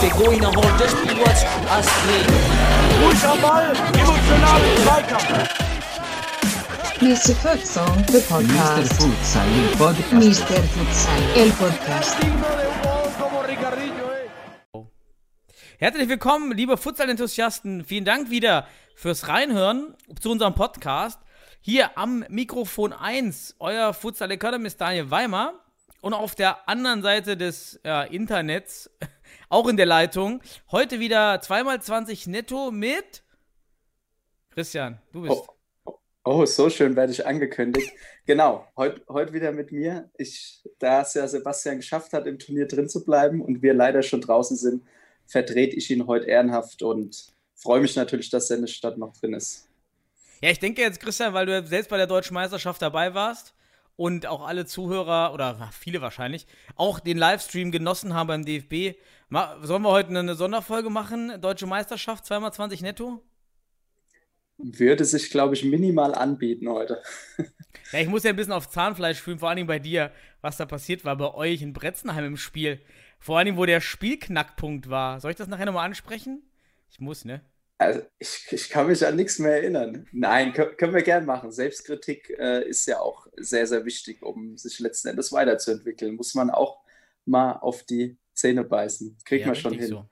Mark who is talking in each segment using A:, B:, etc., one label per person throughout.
A: Pegou e
B: Ball, Zweikampf.
C: Mr. Futsal, the
D: Mr.
C: podcast.
D: Futsal, el podcast.
C: Mr. Futsal, el podcast.
E: Herzlich willkommen, liebe Futsal-Enthusiasten. Vielen Dank wieder fürs Reinhören zu unserem Podcast. Hier am Mikrofon 1, euer Futsal Economist Daniel Weimer. Und auf der anderen Seite des ja, Internets, auch in der Leitung, heute wieder 2x20 netto mit Christian, du bist.
F: Oh, oh, so schön werde ich angekündigt. Genau, heute heut wieder mit mir. Ich, da es ja Sebastian geschafft hat, im Turnier drin zu bleiben und wir leider schon draußen sind, vertrete ich ihn heute ehrenhaft und freue mich natürlich, dass in der Stadt noch drin ist.
E: Ja, ich denke jetzt, Christian, weil du selbst bei der deutschen Meisterschaft dabei warst und auch alle Zuhörer oder viele wahrscheinlich auch den Livestream genossen haben beim DFB. Sollen wir heute eine Sonderfolge machen? Deutsche Meisterschaft, 2x20 netto?
F: Würde sich, glaube ich, minimal anbieten heute.
E: Ja, ich muss ja ein bisschen auf Zahnfleisch fühlen, vor allen Dingen bei dir, was da passiert war bei euch in Bretzenheim im Spiel. Vor Dingen, wo der Spielknackpunkt war. Soll ich das nachher nochmal ansprechen? Ich muss, ne?
F: Also ich, ich kann mich an nichts mehr erinnern. Nein, können, wir gern machen. Selbstkritik äh, ist ja auch sehr, sehr wichtig, um sich letzten Endes weiterzuentwickeln. Muss man auch mal auf die Zähne beißen. Kriegt
E: Ja,
F: man schon hin.
E: so.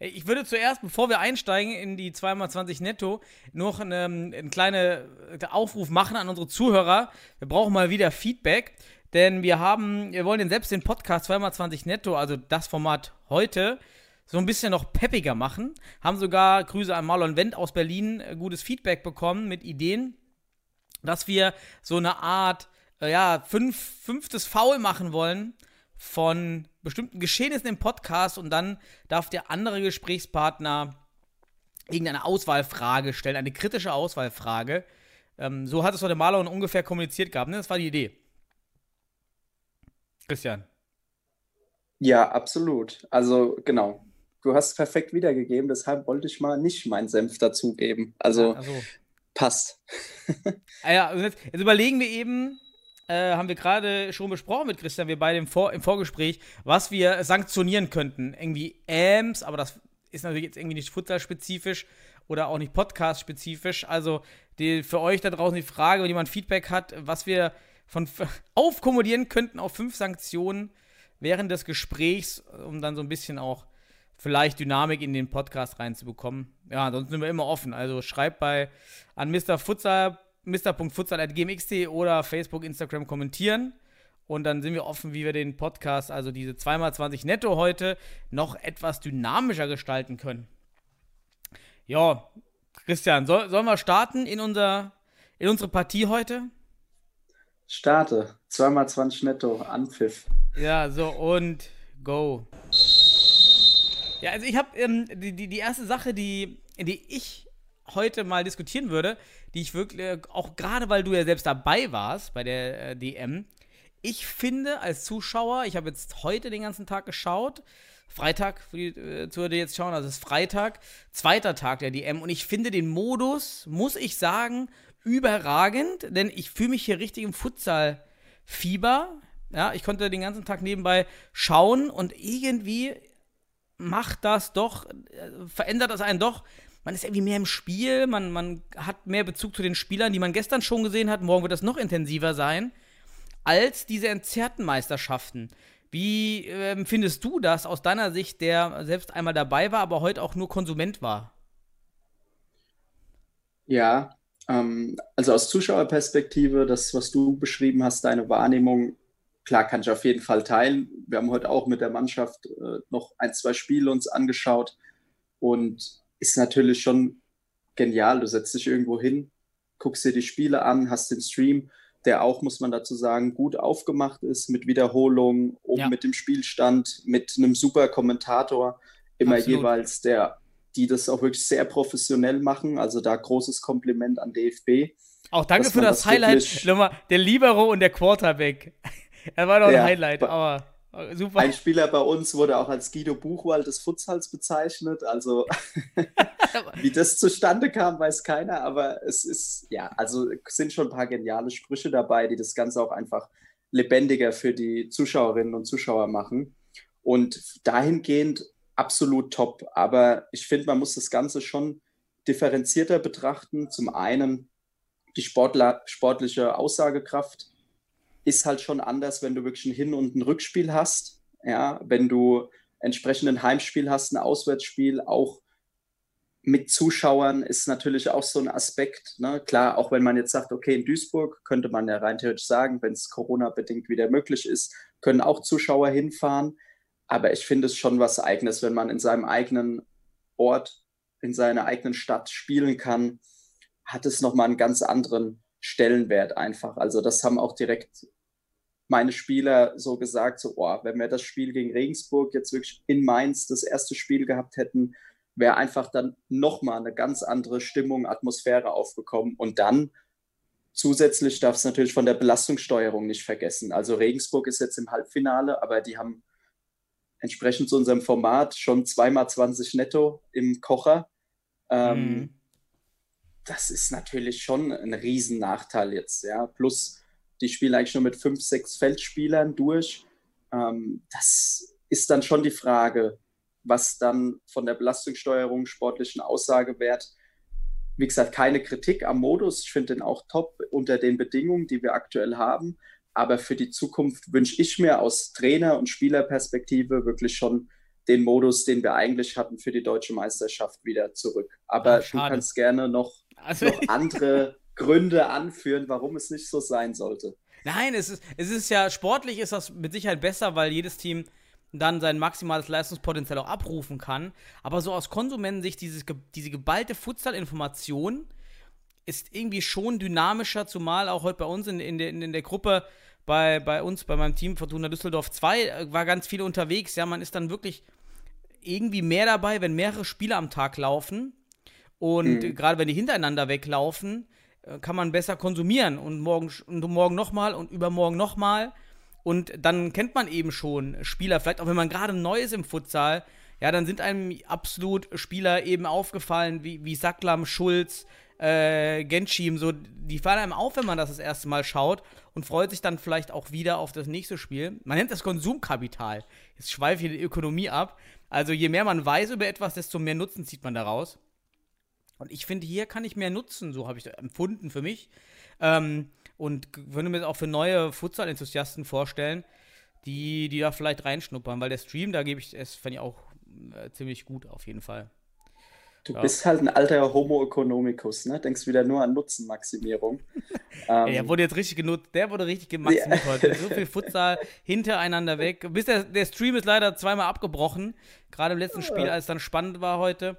E: Ich würde zuerst, bevor wir einsteigen in die 2x20 netto, noch eine, einen kleinen Aufruf machen an unsere Zuhörer. Wir brauchen mal wieder Feedback, denn wir haben, wir wollen den selbst den Podcast 2x20 netto, also das Format heute, so ein bisschen noch peppiger machen. Haben sogar Grüße an Marlon Wendt aus Berlin äh, gutes Feedback bekommen mit Ideen, dass wir so eine Art, äh, ja, fünf, fünftes Foul machen wollen von bestimmten Geschehnissen im Podcast und dann darf der andere Gesprächspartner irgendeine Auswahlfrage stellen, eine kritische Auswahlfrage. Ähm, so hat es der Marlon ungefähr kommuniziert gehabt, ne? Das war die Idee. Christian.
F: Ja, absolut. Also genau. Du hast es perfekt wiedergegeben, deshalb wollte ich mal nicht meinen Senf dazugeben. Also
E: Also,
F: passt.
E: ah ja, jetzt, jetzt überlegen wir eben, äh, haben wir gerade schon besprochen mit Christian, wir beide im, Vor im Vorgespräch, was wir sanktionieren könnten. Irgendwie AMS, aber das ist natürlich jetzt irgendwie nicht futsalspezifisch oder auch nicht podcast-spezifisch. Also die, für euch da draußen die Frage, wenn jemand Feedback hat, was wir von aufkommodieren könnten auf fünf Sanktionen während des Gesprächs, um dann so ein bisschen auch vielleicht Dynamik in den Podcast reinzubekommen. Ja, ansonsten sind wir immer offen. Also schreibt bei an Mr. Futsal, mr.futsal.gmx.de oder Facebook, Instagram kommentieren. Und dann sind wir offen, wie wir den Podcast, also diese 2x20 netto heute, noch etwas dynamischer gestalten können. Ja, Christian, soll, sollen wir starten in, unser, in unsere Partie heute?
F: Starte. Zweimal 20 netto. Anpfiff.
E: Ja, so und go. Ja, also ich habe ähm, die, die, die erste Sache, die, die ich heute mal diskutieren würde, die ich wirklich, äh, auch gerade weil du ja selbst dabei warst bei der äh, DM, ich finde als Zuschauer, ich habe jetzt heute den ganzen Tag geschaut, Freitag, für die äh, Zuhörer, die jetzt schauen, also es ist Freitag, zweiter Tag der DM und ich finde den Modus, muss ich sagen, überragend, denn ich fühle mich hier richtig im Futsal-Fieber. Ja, ich konnte den ganzen Tag nebenbei schauen und irgendwie macht das doch, äh, verändert das einen doch. Man ist irgendwie mehr im Spiel, man, man hat mehr Bezug zu den Spielern, die man gestern schon gesehen hat. Morgen wird das noch intensiver sein, als diese entzerrten Meisterschaften. Wie ähm, findest du das aus deiner Sicht, der selbst einmal dabei war, aber heute auch nur Konsument war?
F: Ja, ähm, also aus Zuschauerperspektive, das, was du beschrieben hast, deine Wahrnehmung, klar kann ich auf jeden Fall teilen. Wir haben heute auch mit der Mannschaft äh, noch ein, zwei Spiele uns angeschaut und ist natürlich schon genial. Du setzt dich irgendwo hin, guckst dir die Spiele an, hast den Stream, der auch, muss man dazu sagen, gut aufgemacht ist mit Wiederholungen, oben
E: Ja.
F: mit dem Spielstand, mit einem super Kommentator, immer
E: Absolut.
F: jeweils der, die das auch wirklich sehr professionell machen. Also da großes Kompliment an DFB.
E: Auch danke für das Highlight, nochmal, der Libero und der Quarterback. Er war doch ein
F: Ja,
E: Highlight,
F: ba-
E: aber
F: Super. Ein Spieler bei uns wurde auch als Guido Buchwald des Futsals bezeichnet. Also, wie das zustande kam, weiß keiner. Aber es ist, ja, also sind schon ein paar geniale Sprüche dabei, die das Ganze auch einfach lebendiger für die Zuschauerinnen und Zuschauer machen. Und dahingehend absolut top. Aber ich finde, man muss das Ganze schon differenzierter betrachten. Zum einen die Sportler, sportliche Aussagekraft ist halt schon anders, wenn du wirklich ein Hin- und ein Rückspiel hast. Ja, wenn du entsprechend ein Heimspiel hast, ein Auswärtsspiel, auch mit Zuschauern ist natürlich auch so ein Aspekt. Ne? Klar, auch wenn man jetzt sagt, okay, in Duisburg könnte man ja rein theoretisch sagen, wenn es Corona-bedingt wieder möglich ist, können auch Zuschauer hinfahren. Aber ich finde es schon was Eigenes, wenn man in seinem eigenen Ort, in seiner eigenen Stadt spielen kann, hat es nochmal einen ganz anderen Stellenwert einfach. Also das haben auch direkt meine Spieler so gesagt, so, oh, wenn wir das Spiel gegen Regensburg jetzt wirklich in Mainz das erste Spiel gehabt hätten, wäre einfach dann nochmal eine ganz andere Stimmung, Atmosphäre aufgekommen. Und dann zusätzlich darf es natürlich von der Belastungssteuerung nicht vergessen. Also Regensburg ist jetzt im Halbfinale, aber die haben entsprechend zu unserem Format schon zweimal 20 netto im Kocher. Ähm, mhm. Das ist natürlich schon ein Riesennachteil jetzt, ja. Plus die spielen eigentlich nur mit fünf, sechs Feldspielern durch. Ähm, das ist dann schon die Frage, was dann von der Belastungssteuerung, sportlichen Aussagewert, wie gesagt, keine Kritik am Modus. Ich finde den auch top unter den Bedingungen, die wir aktuell haben. Aber für die Zukunft wünsche ich mir aus Trainer- und Spielerperspektive wirklich schon den Modus, den wir eigentlich hatten für die deutsche Meisterschaft, wieder zurück. Aber Ach, du kannst gerne noch, also, noch andere Gründe anführen, warum es nicht so sein sollte.
E: Nein, es ist, es ist ja sportlich ist das mit Sicherheit besser, weil jedes Team dann sein maximales Leistungspotenzial auch abrufen kann. Aber so aus Konsumentensicht, dieses, diese geballte Futsal-Information ist irgendwie schon dynamischer, zumal auch heute bei uns in, in, der, in der Gruppe, bei, bei uns, bei meinem Team Fortuna Düsseldorf 2, äh, war ganz viel unterwegs. Ja, man ist dann wirklich irgendwie mehr dabei, wenn mehrere Spiele am Tag laufen. Und mhm. gerade wenn die hintereinander weglaufen, äh, kann man besser konsumieren und morgen, und morgen nochmal und übermorgen nochmal. Und dann kennt man eben schon Spieler, vielleicht auch wenn man gerade neu ist im Futsal, ja, dann sind einem absolut Spieler eben aufgefallen, wie, wie Sacklam, Schulz, äh, Genschim, so, die fallen einem auf, wenn man das das erste Mal schaut und freut sich dann vielleicht auch wieder auf das nächste Spiel. Man nennt das Konsumkapital. Jetzt schweife ich die Ökonomie ab. Also je mehr man weiß über etwas, desto mehr Nutzen zieht man daraus. Und ich finde, hier kann ich mehr nutzen, so habe ich das empfunden für mich. Ähm, und würde mir das auch für neue Futsal-Enthusiasten vorstellen, die, die da vielleicht reinschnuppern, weil der Stream, da gebe ich es, fände ich auch äh, ziemlich gut auf jeden Fall.
F: Du ja. bist halt ein alter Homo economicus, ne? Denkst wieder nur an Nutzenmaximierung.
E: ähm, der wurde jetzt richtig genutzt, der wurde richtig gemaximiert ja. heute. So viel Futsal hintereinander weg. Bis der, der Stream ist leider zweimal abgebrochen. Gerade im letzten Spiel, als es dann spannend war heute.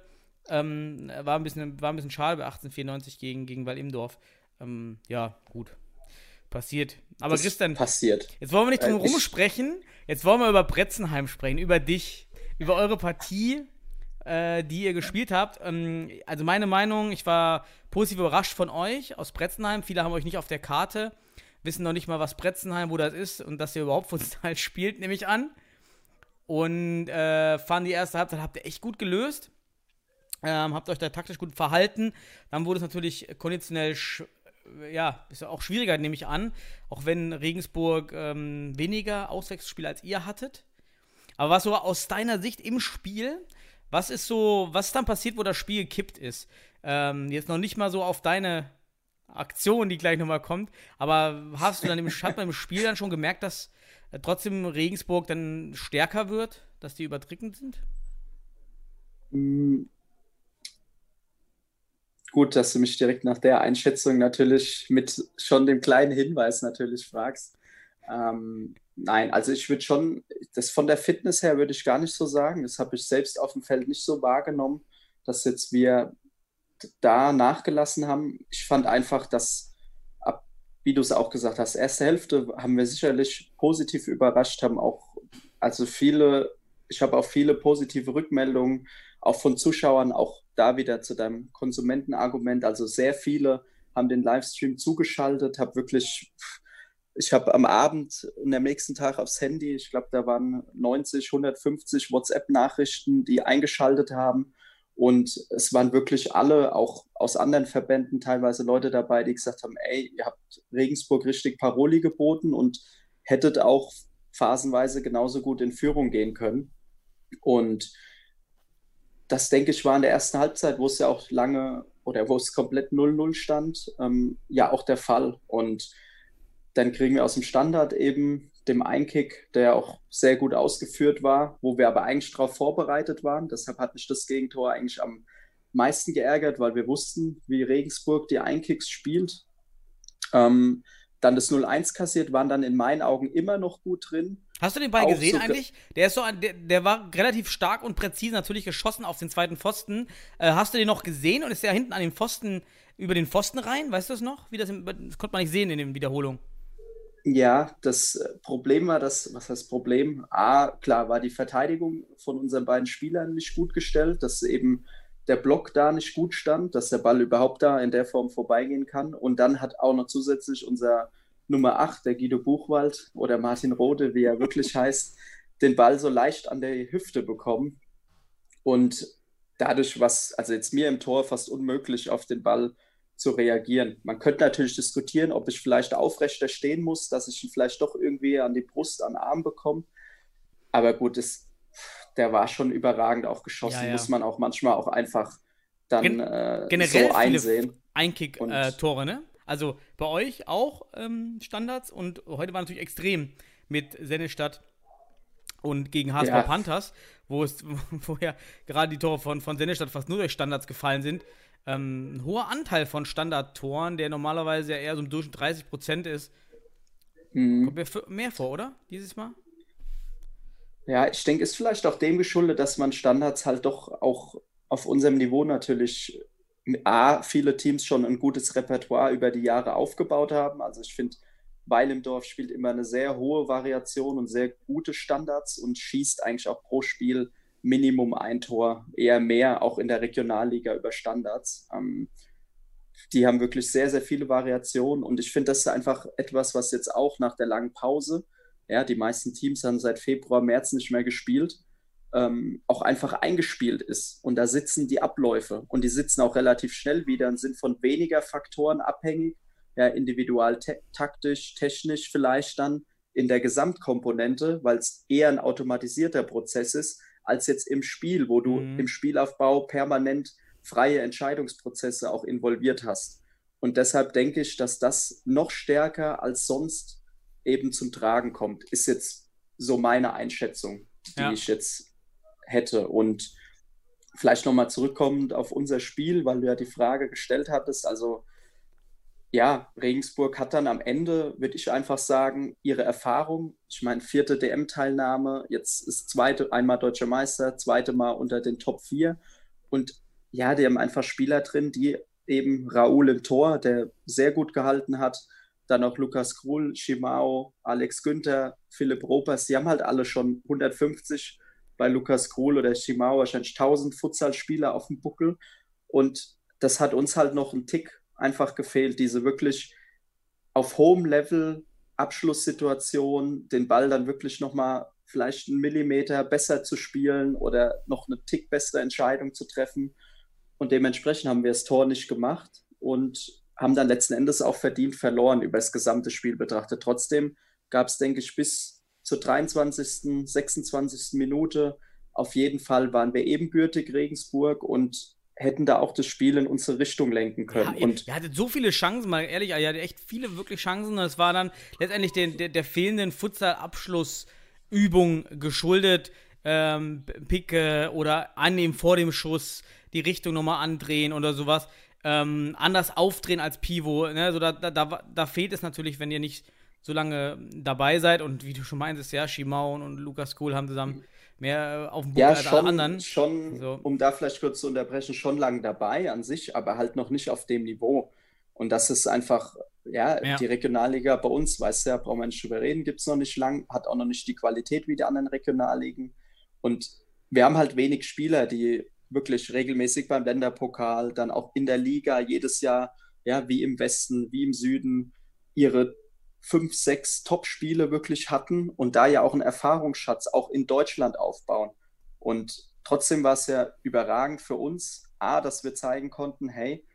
E: Ähm, war, ein bisschen, war ein bisschen schade bei 1894 gegen, gegen Wall-Imdorf. Ähm, ja, gut. Passiert. Aber das Christian,
F: passiert.
E: jetzt wollen wir nicht drum äh, rumsprechen. Jetzt wollen wir über Bretzenheim sprechen, über dich, über eure Partie, äh, die ihr gespielt habt. Ähm, also meine Meinung, ich war positiv überrascht von euch aus Bretzenheim. Viele haben euch nicht auf der Karte, wissen noch nicht mal, was Bretzenheim, wo das ist und dass ihr überhaupt Futsal spielt, nehme ich an. Und äh, fand die erste Halbzeit habt ihr echt gut gelöst. Ähm, habt euch da taktisch gut verhalten. Dann wurde es natürlich konditionell ja, ist auch schwieriger, nehme ich an. Auch wenn Regensburg ähm, weniger Auswechselspiele als ihr hattet. Aber was so aus deiner Sicht im Spiel, was ist so, was ist dann passiert, wo das Spiel gekippt ist? Ähm, jetzt noch nicht mal so auf deine Aktion, die gleich nochmal kommt, aber hast du dann im, hat man im Spiel dann schon gemerkt, dass äh, trotzdem Regensburg dann stärker wird, dass die überdrückend sind?
F: Gut, dass du mich direkt nach der Einschätzung natürlich mit schon dem kleinen Hinweis natürlich fragst. Ähm, nein, also ich würde schon, das von der Fitness her würde ich gar nicht so sagen. Das habe ich selbst auf dem Feld nicht so wahrgenommen, dass jetzt wir da nachgelassen haben. Ich fand einfach, dass, wie du es auch gesagt hast, erste Hälfte haben wir sicherlich positiv überrascht, haben auch, also viele, ich habe auch viele positive Rückmeldungen, auch von Zuschauern, auch da wieder zu deinem Konsumentenargument. Also sehr viele haben den Livestream zugeschaltet, habe wirklich ich habe am Abend und am nächsten Tag aufs Handy, ich glaube, da waren 90, 150 WhatsApp-Nachrichten, die eingeschaltet haben. Und es waren wirklich alle, auch aus anderen Verbänden, teilweise Leute dabei, die gesagt haben, ey, ihr habt Regensburg richtig Paroli geboten und hättet auch phasenweise genauso gut in Führung gehen können. Und das, denke ich, war in der ersten Halbzeit, wo es ja auch lange oder wo es komplett 0-0 stand, ähm, ja auch der Fall. Und dann kriegen wir aus dem Standard eben dem Einkick, der auch sehr gut ausgeführt war, wo wir aber eigentlich darauf vorbereitet waren. Deshalb hat mich das Gegentor eigentlich am meisten geärgert, weil wir wussten, wie Regensburg die Einkicks spielt. Ähm, dann das 0-1 kassiert, waren dann in meinen Augen immer noch gut drin.
E: Hast du den Ball auch gesehen so eigentlich? Der ist so, der, der, war relativ stark und präzise natürlich geschossen auf den zweiten Pfosten. Äh, hast du den noch gesehen und ist der hinten an den Pfosten über den Pfosten rein? Weißt du das noch? Wie das, das konnte man nicht sehen in den Wiederholungen.
F: Ja, das Problem war das, was heißt Problem? A, klar, war die Verteidigung von unseren beiden Spielern nicht gut gestellt, dass eben der Block da nicht gut stand, dass der Ball überhaupt da in der Form vorbeigehen kann. Und dann hat auch noch zusätzlich unser Nummer 8, der Guido Buchwald oder Martin Rode, wie er wirklich heißt, den Ball so leicht an der Hüfte bekommen. Und dadurch was, also jetzt mir im Tor fast unmöglich auf den Ball zu reagieren. Man könnte natürlich diskutieren, ob ich vielleicht aufrechter stehen muss, dass ich ihn vielleicht doch irgendwie an die Brust, an den Arm bekomme. Aber gut, es, der war schon überragend auch geschossen, ja, ja. muss man auch manchmal auch einfach dann Gen äh,
E: generell so einsehen. Einkick-Tore, äh, ne? Also bei euch auch ähm, Standards und heute war natürlich extrem mit Sennestadt und gegen HSV ja. Panthers, wo es vorher gerade die Tore von, von Sennestadt fast nur durch Standards gefallen sind ähm, ein hoher Anteil von Standardtoren, der normalerweise ja eher so im Durchschnitt 30 Prozent ist. Mhm. Kommt mir mehr vor, oder? Dieses Mal?
F: Ja, ich denke, ist vielleicht auch dem geschuldet, dass man Standards halt doch auch auf unserem Niveau natürlich A, viele Teams schon ein gutes Repertoire über die Jahre aufgebaut haben. Also ich finde, Weil im Dorf spielt immer eine sehr hohe Variation und sehr gute Standards und schießt eigentlich auch pro Spiel Minimum ein Tor, eher mehr, auch in der Regionalliga über Standards. Ähm, die haben wirklich sehr, sehr viele Variationen und ich finde, das ist einfach etwas, was jetzt auch nach der langen Pause, ja, die meisten Teams haben seit Februar, März nicht mehr gespielt, ähm, auch einfach eingespielt ist. Und da sitzen die Abläufe und die sitzen auch relativ schnell wieder und sind von weniger Faktoren abhängig, ja, individual, taktisch, technisch vielleicht dann in der Gesamtkomponente, weil es eher ein automatisierter Prozess ist, als jetzt im Spiel, wo du mhm. im Spielaufbau permanent freie Entscheidungsprozesse auch involviert hast. Und deshalb denke ich, dass das noch stärker als sonst eben zum Tragen kommt, ist jetzt so meine Einschätzung, die ja. ich jetzt hätte. Und vielleicht nochmal zurückkommend auf unser Spiel, weil du ja die Frage gestellt hattest. Also ja, Regensburg hat dann am Ende, würde ich einfach sagen, ihre Erfahrung. Ich meine, vierte DM-Teilnahme, jetzt ist zweite, einmal deutscher Meister, zweite Mal unter den Top 4. Und ja, die haben einfach Spieler drin, die eben Raoul im Tor, der sehr gut gehalten hat. Dann auch Lukas Krul, Shimao, Alex Günther, Philipp Ropers, die haben halt alle schon 150 bei Lukas Krul oder Shimao, wahrscheinlich 1000 Futsal-Spieler auf dem Buckel. Und das hat uns halt noch einen Tick einfach gefehlt, diese wirklich auf hohem Level Abschlusssituation, den Ball dann wirklich nochmal vielleicht einen Millimeter besser zu spielen oder noch eine Tick bessere Entscheidung zu treffen. Und dementsprechend haben wir das Tor nicht gemacht und haben dann letzten Endes auch verdient verloren über das gesamte Spiel betrachtet. Trotzdem gab es, denke ich, bis zur 23., 26. Minute auf jeden Fall waren wir ebenbürtig Regensburg und hätten da auch das Spiel in unsere Richtung lenken können.
E: Ja, und ihr hattet so viele Chancen, mal ehrlich, ihr hattet echt viele wirklich Chancen und es war dann letztendlich den, der, der fehlenden Futsal-Abschlussübung geschuldet. Ähm, Picke oder annehmen vor dem Schuss, die Richtung nochmal andrehen oder sowas. Ähm, anders aufdrehen als Pivo. Ne? Also da, da, da, da fehlt es natürlich, wenn ihr nicht so lange dabei seid und wie du schon meintest, ja, Shimao und Lukas Kohl haben zusammen mehr äh, auf dem
F: Boden ja, als schon, alle anderen. Schon, so. um da vielleicht kurz zu unterbrechen, schon lange dabei an sich, aber halt noch nicht auf dem Niveau. Und das ist einfach, ja, ja. die Regionalliga bei uns, weißt du ja, brauchen wir nicht drüber reden, gibt es noch nicht lang, hat auch noch nicht die Qualität wie die anderen Regionalligen. Und wir haben halt wenig Spieler, die wirklich regelmäßig beim Länderpokal, dann auch in der Liga jedes Jahr, ja, wie im Westen, wie im Süden, ihre fünf, sechs Top-Spiele wirklich hatten und da ja auch einen Erfahrungsschatz auch in Deutschland aufbauen. Und trotzdem war es ja überragend für uns, A, dass wir zeigen konnten, hey,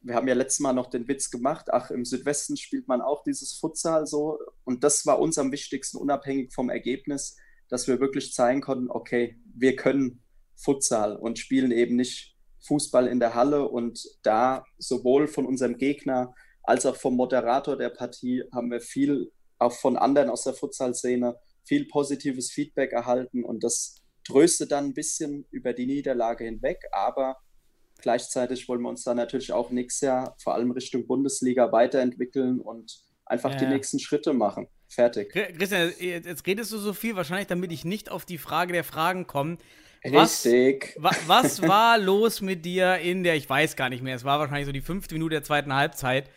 F: wir haben ja letztes Mal noch den Witz gemacht, ach, im Südwesten spielt man auch dieses Futsal so. Und das war uns am wichtigsten, unabhängig vom Ergebnis, dass wir wirklich zeigen konnten, okay, wir können Futsal und spielen eben nicht Fußball in der Halle. Und da sowohl von unserem Gegner als auch vom Moderator der Partie haben wir viel, auch von anderen aus der Futsal-Szene, viel positives Feedback erhalten. Und das tröstet dann ein bisschen über die Niederlage hinweg. Aber Gleichzeitig wollen wir uns dann natürlich auch nächstes Jahr vor allem Richtung Bundesliga weiterentwickeln und einfach ja. die nächsten Schritte machen. Fertig.
E: Christian, jetzt redest du so viel, wahrscheinlich damit ich nicht auf die Frage der Fragen komme.
F: Richtig.
E: Was, was war los mit dir in der, ich weiß gar nicht mehr, es war wahrscheinlich so die fünfte Minute der zweiten Halbzeit.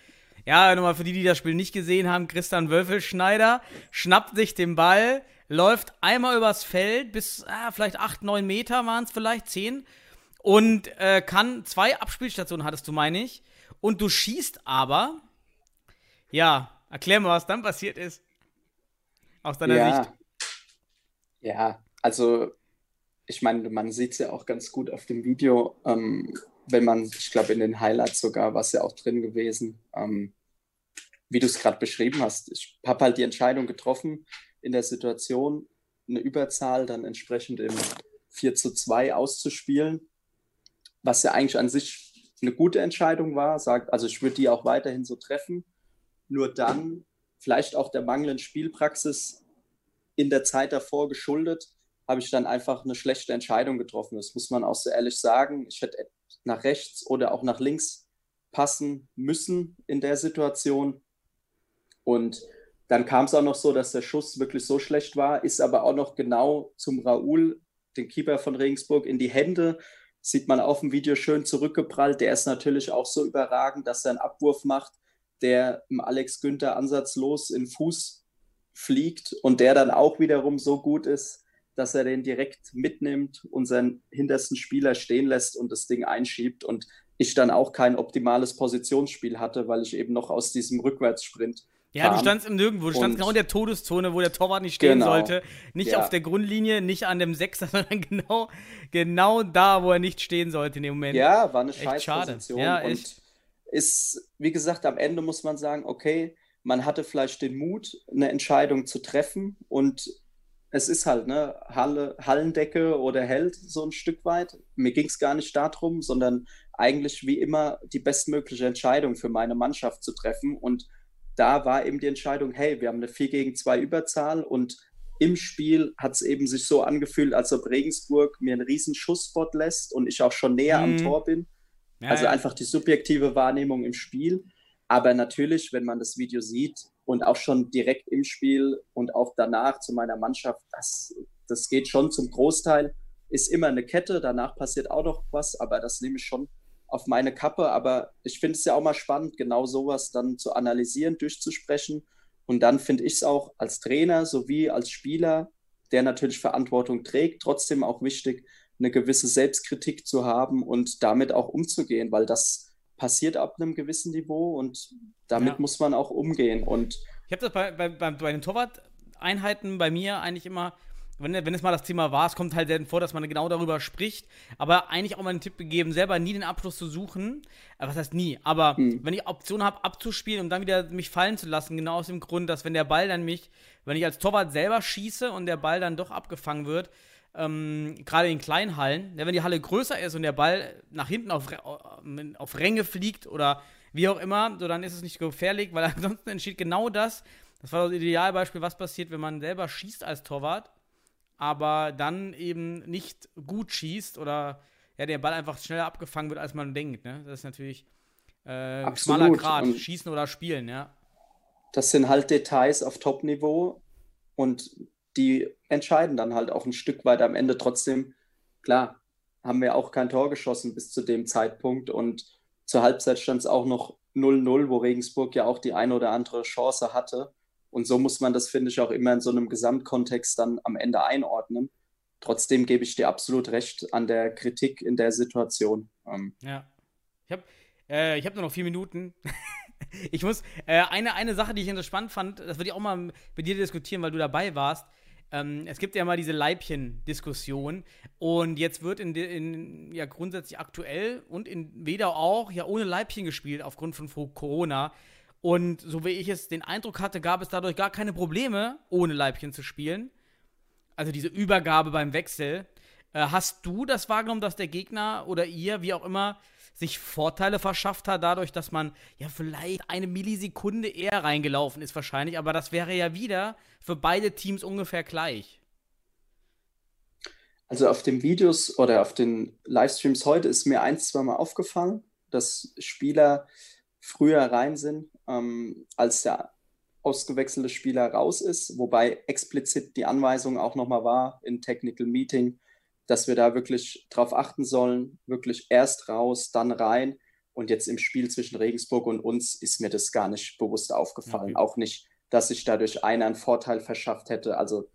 E: Ja, nochmal für die, die das Spiel nicht gesehen haben, Christian Wölfelschneider schnappt sich den Ball, läuft einmal übers Feld bis ah, vielleicht acht, neun Meter waren es vielleicht, zehn und äh, kann zwei Abspielstationen hattest du, meine ich. Und du schießt aber. Ja, erklär mal, was dann passiert ist. Aus deiner
F: ja.
E: Sicht.
F: Ja, also ich meine, man sieht es ja auch ganz gut auf dem Video, ähm, wenn man, ich glaube, in den Highlights sogar war es ja auch drin gewesen, ähm, wie du es gerade beschrieben hast. Ich habe halt die Entscheidung getroffen, in der Situation eine Überzahl dann entsprechend im 4 zu 2 auszuspielen was ja eigentlich an sich eine gute Entscheidung war. Sagt, also ich würde die auch weiterhin so treffen. Nur dann vielleicht auch der mangelnden Spielpraxis in der Zeit davor geschuldet, habe ich dann einfach eine schlechte Entscheidung getroffen. Das muss man auch so ehrlich sagen. Ich hätte nach rechts oder auch nach links passen müssen in der Situation. Und dann kam es auch noch so, dass der Schuss wirklich so schlecht war, ist aber auch noch genau zum Raoul, den Keeper von Regensburg, in die Hände sieht man auf dem Video schön zurückgeprallt. Der ist natürlich auch so überragend, dass er einen Abwurf macht, der im Alex Günther ansatzlos in Fuß fliegt und der dann auch wiederum so gut ist, dass er den direkt mitnimmt und seinen hintersten Spieler stehen lässt und das Ding einschiebt und ich dann auch kein optimales Positionsspiel hatte, weil ich eben noch aus diesem Rückwärtssprint
E: ja, du standst im Nirgendwo. Du standst genau in der Todeszone, wo der Torwart nicht stehen genau. sollte. Nicht ja. auf der Grundlinie, nicht an dem Sechser, sondern genau, genau da, wo er nicht stehen sollte in dem Moment.
F: Ja, war eine scheiß Position. Ja, und echt. ist, wie gesagt, am Ende muss man sagen, okay, man hatte vielleicht den Mut, eine Entscheidung zu treffen und es ist halt, ne, Halle, Hallendecke oder Held so ein Stück weit. Mir ging es gar nicht darum, sondern eigentlich wie immer die bestmögliche Entscheidung für meine Mannschaft zu treffen und da war eben die Entscheidung, hey, wir haben eine 4 gegen 2 Überzahl und im Spiel hat es eben sich so angefühlt, als ob Regensburg mir einen riesen Schussspot lässt und ich auch schon näher mhm. am Tor bin. Ja, also ja. einfach die subjektive Wahrnehmung im Spiel. Aber natürlich, wenn man das Video sieht und auch schon direkt im Spiel und auch danach zu meiner Mannschaft, das, das geht schon zum Großteil, ist immer eine Kette, danach passiert auch noch was, aber das nehme ich schon auf meine Kappe, aber ich finde es ja auch mal spannend, genau sowas dann zu analysieren, durchzusprechen. Und dann finde ich es auch als Trainer sowie als Spieler, der natürlich Verantwortung trägt, trotzdem auch wichtig, eine gewisse Selbstkritik zu haben und damit auch umzugehen, weil das passiert ab einem gewissen Niveau und damit ja. muss man auch umgehen. Und
E: ich habe das bei, bei, bei, bei den Torwart-Einheiten bei mir eigentlich immer wenn, wenn es mal das Thema war, es kommt halt selten vor, dass man genau darüber spricht, aber eigentlich auch mal einen Tipp gegeben, selber nie den Abschluss zu suchen. Äh, was heißt nie? Aber mhm. wenn ich Option habe, abzuspielen und dann wieder mich fallen zu lassen, genau aus dem Grund, dass wenn der Ball dann mich, wenn ich als Torwart selber schieße und der Ball dann doch abgefangen wird, ähm, gerade in kleinen Hallen, wenn die Halle größer ist und der Ball nach hinten auf, auf Ränge fliegt oder wie auch immer, so dann ist es nicht gefährlich, weil ansonsten entsteht genau das. Das war das Idealbeispiel, was passiert, wenn man selber schießt als Torwart aber dann eben nicht gut schießt oder ja, der Ball einfach schneller abgefangen wird, als man denkt. Ne? Das ist natürlich äh, schmaler Grad, und schießen oder spielen, ja.
F: Das sind halt Details auf Top-Niveau und die entscheiden dann halt auch ein Stück weit am Ende. Trotzdem, klar, haben wir auch kein Tor geschossen bis zu dem Zeitpunkt und zur Halbzeit stand es auch noch 0-0, wo Regensburg ja auch die eine oder andere Chance hatte. Und so muss man das, finde ich, auch immer in so einem Gesamtkontext dann am Ende einordnen. Trotzdem gebe ich dir absolut recht an der Kritik in der Situation.
E: Ähm, ja. Ich habe äh, hab nur noch vier Minuten. Ich muss, äh, eine, eine Sache, die ich interessant fand, das würde ich auch mal mit dir diskutieren, weil du dabei warst. Ähm, es gibt ja mal diese Leibchen-Diskussion und jetzt wird in, in, ja grundsätzlich aktuell und in Wedau auch ja ohne Leibchen gespielt aufgrund von Corona. Und so wie ich es den Eindruck hatte, gab es dadurch gar keine Probleme, ohne Leibchen zu spielen. Also diese Übergabe beim Wechsel. Äh, hast du das wahrgenommen, dass der Gegner oder ihr, wie auch immer, sich Vorteile verschafft hat, dadurch, dass man ja vielleicht eine Millisekunde eher reingelaufen ist, wahrscheinlich, aber das wäre ja wieder für beide Teams ungefähr gleich.
F: Also auf den Videos oder auf den Livestreams heute ist mir ein, zwei Mal aufgefallen, dass Spieler früher rein sind, ähm, als der ausgewechselte Spieler raus ist, wobei explizit die Anweisung auch nochmal war in Technical Meeting, dass wir da wirklich drauf achten sollen, wirklich erst raus, dann rein. Und jetzt im Spiel zwischen Regensburg und uns ist mir das gar nicht bewusst aufgefallen. Okay. Auch nicht, dass sich dadurch einer einen Vorteil verschafft hätte. Also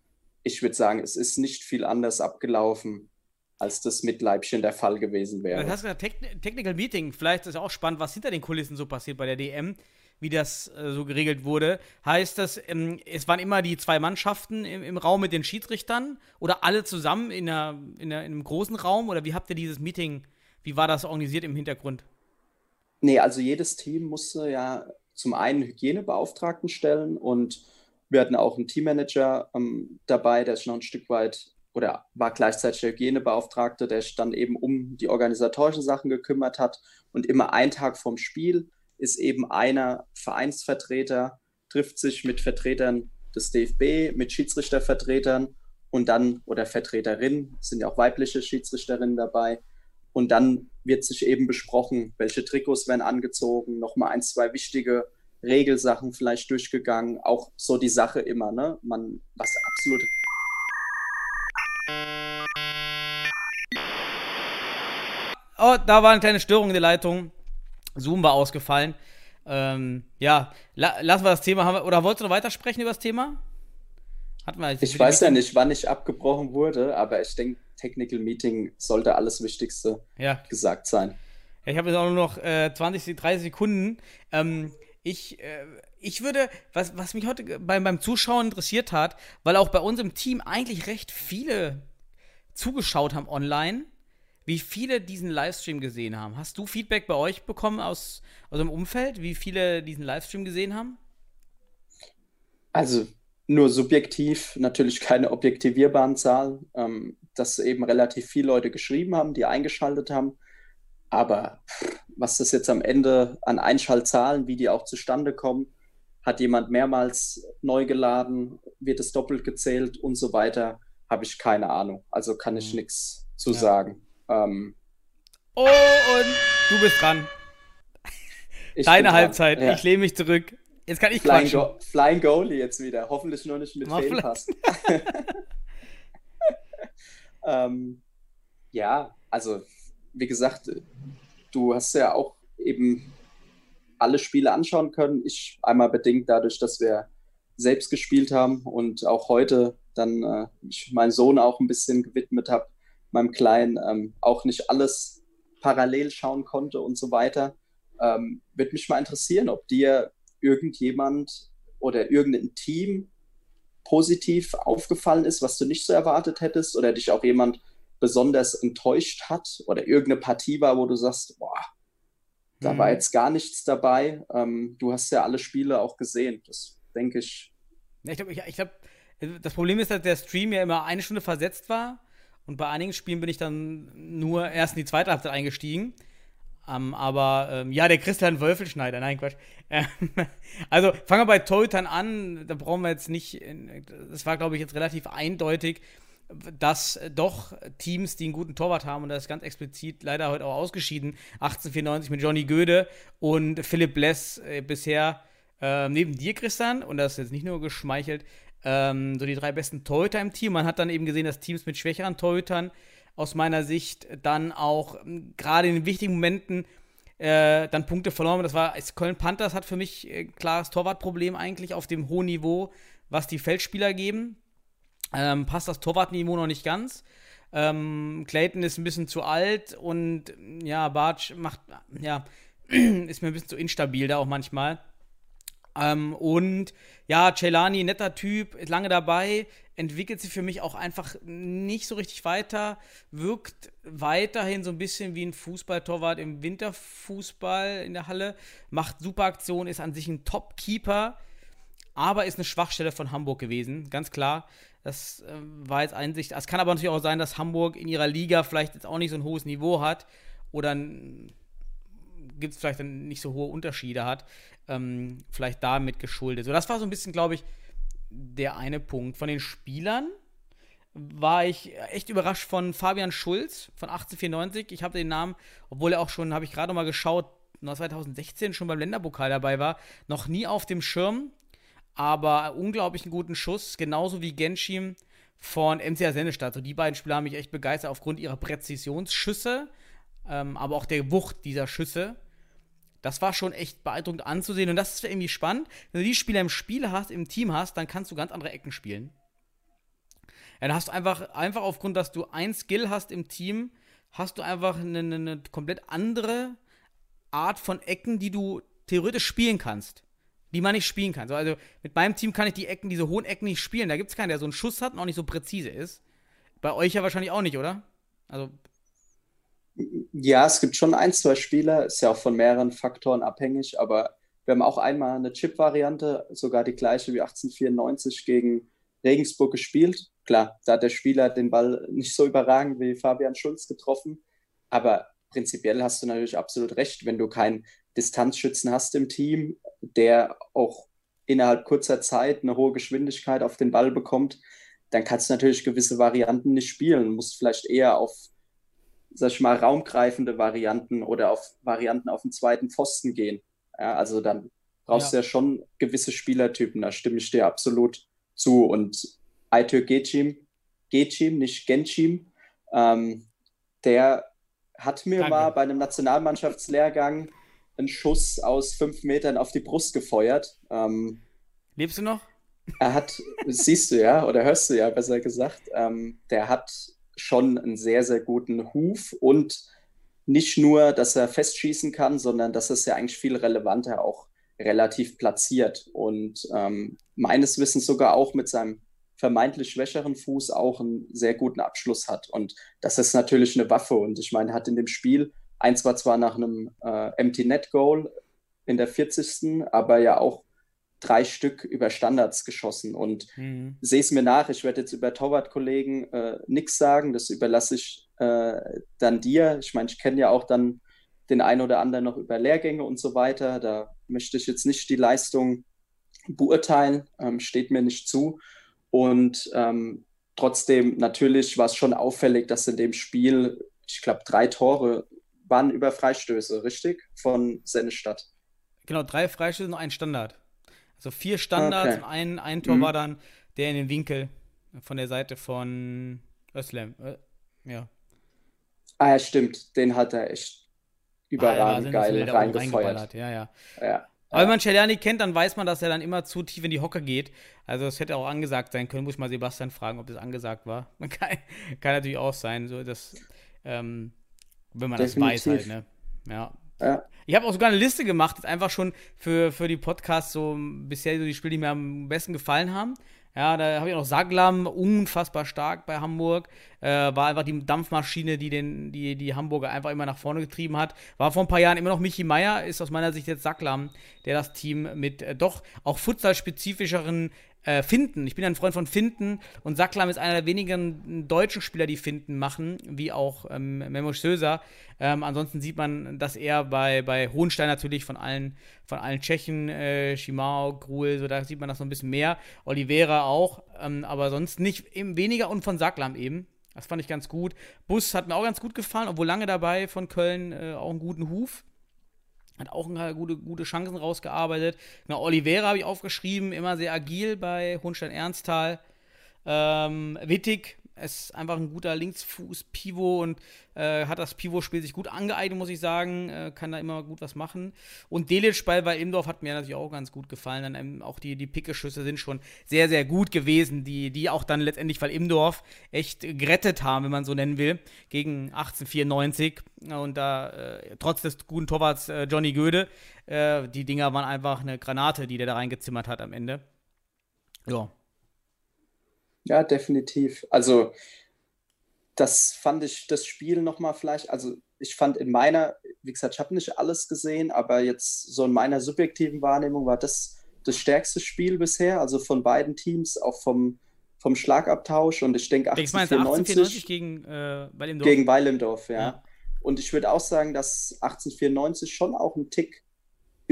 F: ich würde sagen, es ist nicht viel anders abgelaufen, als das mit Leibchen der Fall gewesen wäre.
E: Du hast gesagt, Technical Meeting, vielleicht ist auch spannend, was hinter den Kulissen so passiert bei der DM wie das äh, so geregelt wurde. Heißt das, ähm, es waren immer die zwei Mannschaften im, im, Raum mit den Schiedsrichtern oder alle zusammen in, einer, in, einer, in einem großen Raum? Oder wie habt ihr dieses Meeting, wie war das organisiert im Hintergrund?
F: Nee, also jedes Team musste ja zum einen Hygienebeauftragten stellen und wir hatten auch einen Teammanager ähm, dabei, der sich noch ein Stück weit oder war gleichzeitig der Hygienebeauftragte, der sich dann eben um die organisatorischen Sachen gekümmert hat und immer einen Tag vorm Spiel ist eben einer Vereinsvertreter, trifft sich mit Vertretern des DFB, mit Schiedsrichtervertretern und dann, oder Vertreterinnen, sind ja auch weibliche Schiedsrichterinnen dabei. Und dann wird sich eben besprochen, welche Trikots werden angezogen, nochmal ein, zwei wichtige Regelsachen vielleicht durchgegangen. Auch so die Sache immer, ne? Man, was absolut.
E: Oh, da war eine kleine Störung in der Leitung. Zoom war ausgefallen. Ähm, ja, la lassen wir das Thema haben. Wir, oder wolltest du noch weitersprechen über das Thema?
F: Hatten wir ich weiß ja nicht, wann ich abgebrochen wurde, aber ich denke, Technical Meeting sollte alles Wichtigste
E: ja.
F: gesagt sein.
E: Ja, ich habe jetzt auch nur noch äh, 20, 30 Sekunden. Ähm, ich, äh, ich würde, was, was mich heute beim, beim Zuschauen interessiert hat, weil auch bei uns im Team eigentlich recht viele zugeschaut haben online, wie viele diesen Livestream gesehen haben. Hast du Feedback bei euch bekommen aus, aus dem Umfeld, wie viele diesen Livestream gesehen haben?
F: Also nur subjektiv, natürlich keine objektivierbaren Zahlen, ähm, dass eben relativ viele Leute geschrieben haben, die eingeschaltet haben. Aber was das jetzt am Ende an Einschaltzahlen, wie die auch zustande kommen, hat jemand mehrmals neu geladen, wird es doppelt gezählt und so weiter, habe ich keine Ahnung. Also kann ich mhm. nichts zu ja. sagen. Ähm,
E: oh, und du bist dran. Deine Halbzeit. Ja. Ich lehne mich zurück. Jetzt kann ich
F: Flying, Go Flying Goalie jetzt wieder. Hoffentlich nur nicht mit Fehlpass. ähm, ja, also wie gesagt, du hast ja auch eben alle Spiele anschauen können. Ich einmal bedingt dadurch, dass wir selbst gespielt haben und auch heute dann äh, ich meinen Sohn auch ein bisschen gewidmet habe meinem Kleinen ähm, auch nicht alles parallel schauen konnte und so weiter. Ähm, Würde mich mal interessieren, ob dir irgendjemand oder irgendein Team positiv aufgefallen ist, was du nicht so erwartet hättest oder dich auch jemand besonders enttäuscht hat oder irgendeine Partie war, wo du sagst, boah, da war mhm. jetzt gar nichts dabei. Ähm, du hast ja alle Spiele auch gesehen. Das denke ich.
E: Ich glaube, ich, ich glaub, das Problem ist, dass der Stream ja immer eine Stunde versetzt war und bei einigen Spielen bin ich dann nur erst in die zweite Halbzeit eingestiegen. Ähm, aber ähm, ja, der Christian Wölfelschneider, nein, Quatsch. Ähm, also fangen wir bei Torhütern an, da brauchen wir jetzt nicht, das war glaube ich jetzt relativ eindeutig, dass doch Teams, die einen guten Torwart haben, und das ist ganz explizit leider heute auch ausgeschieden, 1894 mit Johnny Göde und Philipp Bless äh, bisher äh, neben dir, Christian, und das ist jetzt nicht nur geschmeichelt, ähm, so die drei besten Torhüter im Team. Man hat dann eben gesehen, dass Teams mit schwächeren Torhütern aus meiner Sicht dann auch ähm, gerade in den wichtigen Momenten äh, dann Punkte verloren. Das war Köln Panthers hat für mich äh, klares Torwartproblem eigentlich auf dem hohen Niveau, was die Feldspieler geben. Ähm, passt das Torwartniveau noch nicht ganz. Ähm, Clayton ist ein bisschen zu alt und ja, Bartsch macht, ja, ist mir ein bisschen zu instabil da auch manchmal. Ähm, und ja, Celani, netter Typ, ist lange dabei, entwickelt sich für mich auch einfach nicht so richtig weiter, wirkt weiterhin so ein bisschen wie ein Fußballtorwart im Winterfußball in der Halle, macht super Aktionen, ist an sich ein Top-Keeper, aber ist eine Schwachstelle von Hamburg gewesen, ganz klar. Das äh, war jetzt Einsicht. Es kann aber natürlich auch sein, dass Hamburg in ihrer Liga vielleicht jetzt auch nicht so ein hohes Niveau hat oder gibt es vielleicht dann nicht so hohe Unterschiede hat. Ähm, vielleicht damit geschuldet. So, das war so ein bisschen, glaube ich, der eine Punkt. Von den Spielern war ich echt überrascht von Fabian Schulz von 1894. Ich habe den Namen, obwohl er auch schon, habe ich gerade mal geschaut, 2016 schon beim Länderpokal dabei war, noch nie auf dem Schirm aber unglaublich einen guten Schuss, genauso wie Genshim von MCA Sennestadt. So die beiden Spieler haben mich echt begeistert aufgrund ihrer Präzisionsschüsse, ähm, aber auch der Wucht dieser Schüsse. Das war schon echt beeindruckend anzusehen und das ist irgendwie spannend. Wenn du die Spieler im Spiel hast, im Team hast, dann kannst du ganz andere Ecken spielen. Ja, dann hast du einfach, einfach aufgrund, dass du ein Skill hast im Team, hast du einfach eine, eine komplett andere Art von Ecken, die du theoretisch spielen kannst die man nicht spielen kann. So, also mit meinem Team kann ich die Ecken, diese hohen Ecken nicht spielen. Da gibt es keinen, der so einen Schuss hat und auch nicht so präzise ist. Bei euch ja wahrscheinlich auch nicht, oder? Also.
F: Ja, es gibt schon ein, zwei Spieler, ist ja auch von mehreren Faktoren abhängig, aber wir haben auch einmal eine Chip-Variante, sogar die gleiche wie 1894 gegen Regensburg gespielt. Klar, da hat der Spieler den Ball nicht so überragend wie Fabian Schulz getroffen, aber prinzipiell hast du natürlich absolut recht, wenn du keinen Distanzschützen hast im Team, der auch innerhalb kurzer Zeit eine hohe Geschwindigkeit auf den Ball bekommt, dann kannst du natürlich gewisse Varianten nicht spielen. Musst vielleicht eher auf, sag ich mal, raumgreifende Varianten oder auf Varianten auf den zweiten Pfosten gehen. Ja, also dann brauchst ja. du ja schon gewisse Spielertypen, da stimme ich dir absolut zu. Und Aitür Gechim, Gechim, nicht Genchim, ähm, der hat mir Danke. mal bei einem Nationalmannschaftslehrgang einen Schuss aus fünf Metern auf die Brust gefeuert. Ähm,
E: Lebst du noch?
F: Er hat, siehst du ja, oder hörst du ja besser gesagt, ähm, der hat schon einen sehr, sehr guten Huf und nicht nur, dass er festschießen kann, sondern dass es ja eigentlich viel relevanter auch relativ platziert und ähm, meines Wissens sogar auch mit seinem vermeintlich schwächeren Fuß auch einen sehr guten Abschluss hat. Und das ist natürlich eine Waffe. Und ich meine, hat in dem Spiel Eins war zwar nach einem äh, Empty Net Goal in der 40. aber ja auch drei Stück über Standards geschossen. Und mhm. sehe es mir nach, ich werde jetzt über Torwart-Kollegen äh, nichts sagen, das überlasse ich äh, dann dir. Ich meine, ich kenne ja auch dann den einen oder anderen noch über Lehrgänge und so weiter. Da möchte ich jetzt nicht die Leistung beurteilen, ähm, steht mir nicht zu. Und ähm, trotzdem, natürlich war es schon auffällig, dass in dem Spiel, ich glaube, drei Tore waren über Freistöße, richtig? Von Sennestadt.
E: Genau, drei Freistöße und ein Standard. Also vier Standards okay. und ein, ein Tor mhm. war dann der in den Winkel von der Seite von Özlem. Ja.
F: Ah ja, stimmt. Den hat er echt überragend ah, ja, geil reingefeuert.
E: Ja, ja. ja. Aber wenn man Celani kennt, dann weiß man, dass er dann immer zu tief in die Hocke geht. Also es hätte auch angesagt sein können. Muss ich mal Sebastian fragen, ob das angesagt war. Kann, kann natürlich auch sein. So, dass, ähm, wenn man Definitiv. das weiß halt, ne? Ja. Ja. Ich habe auch sogar eine Liste gemacht, jetzt einfach schon für, für die Podcasts, so bisher so die Spiele, die mir am besten gefallen haben. Ja, da habe ich auch Saglam, unfassbar stark bei Hamburg. Äh, war einfach die Dampfmaschine, die den, die, die Hamburger einfach immer nach vorne getrieben hat. War vor ein paar Jahren immer noch Michi Meier, ist aus meiner Sicht jetzt Saglam, der das Team mit äh, doch auch futsal-spezifischeren äh, Finden. Ich bin ein Freund von Finden und Sacklam ist einer der wenigen deutschen Spieler, die Finden machen, wie auch ähm, Memo Söser. Ähm, ansonsten sieht man, dass er bei, bei Hohenstein natürlich von allen, von allen Tschechen, äh, Schimau, Gruel, so da sieht man das noch ein bisschen mehr. Oliveira auch, ähm, aber sonst nicht eben weniger und von Sacklam eben. Das fand ich ganz gut. Bus hat mir auch ganz gut gefallen, obwohl lange dabei von Köln äh, auch einen guten Huf. Hat auch gute, gute Chancen rausgearbeitet. Genau, Oliveira habe ich aufgeschrieben, immer sehr agil bei Hohenstein-Ernsthal. Ähm, Wittig ist einfach ein guter Linksfuß-Pivot und äh, hat das Pivot-Spiel sich gut angeeignet, muss ich sagen. Äh, kann da immer gut was machen. Und Delic bei, bei Imdorf hat mir natürlich auch ganz gut gefallen. Dann ähm, auch die, die Pickeschüsse sind schon sehr, sehr gut gewesen, die, die auch dann letztendlich, weil Imdorf echt gerettet haben, wenn man so nennen will, gegen 1894. Und da, äh, trotz des guten Torwarts äh, Johnny Göde, äh, die Dinger waren einfach eine Granate, die der da reingezimmert hat am Ende. Ja.
F: Ja, definitiv. Also, das fand ich das Spiel nochmal vielleicht, also ich fand in meiner, wie gesagt, ich habe nicht alles gesehen, aber jetzt so in meiner subjektiven Wahrnehmung war das das stärkste Spiel bisher, also von beiden Teams, auch vom, vom Schlagabtausch und ich denke
E: 1894 gegen äh, Weilimdorf.
F: Gegen Weilimdorf, ja. ja. Und ich würde auch sagen, dass 1894 schon auch ein Tick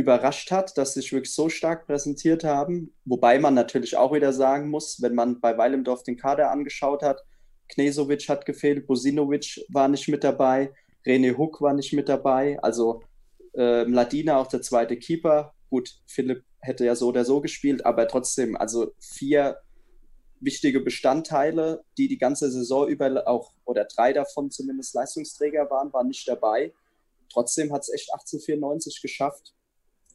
F: überrascht hat, dass sie sich wirklich so stark präsentiert haben. Wobei man natürlich auch wieder sagen muss, wenn man bei Weilimdorf den Kader angeschaut hat, Knesovic hat gefehlt, Bosinovic war nicht mit dabei, René Huck war nicht mit dabei, also äh, Ladina auch der zweite Keeper. Gut, Philipp hätte ja so oder so gespielt, aber trotzdem, also vier wichtige Bestandteile, die die ganze Saison über auch, oder drei davon zumindest Leistungsträger waren, waren nicht dabei. Trotzdem hat es echt 1894 geschafft,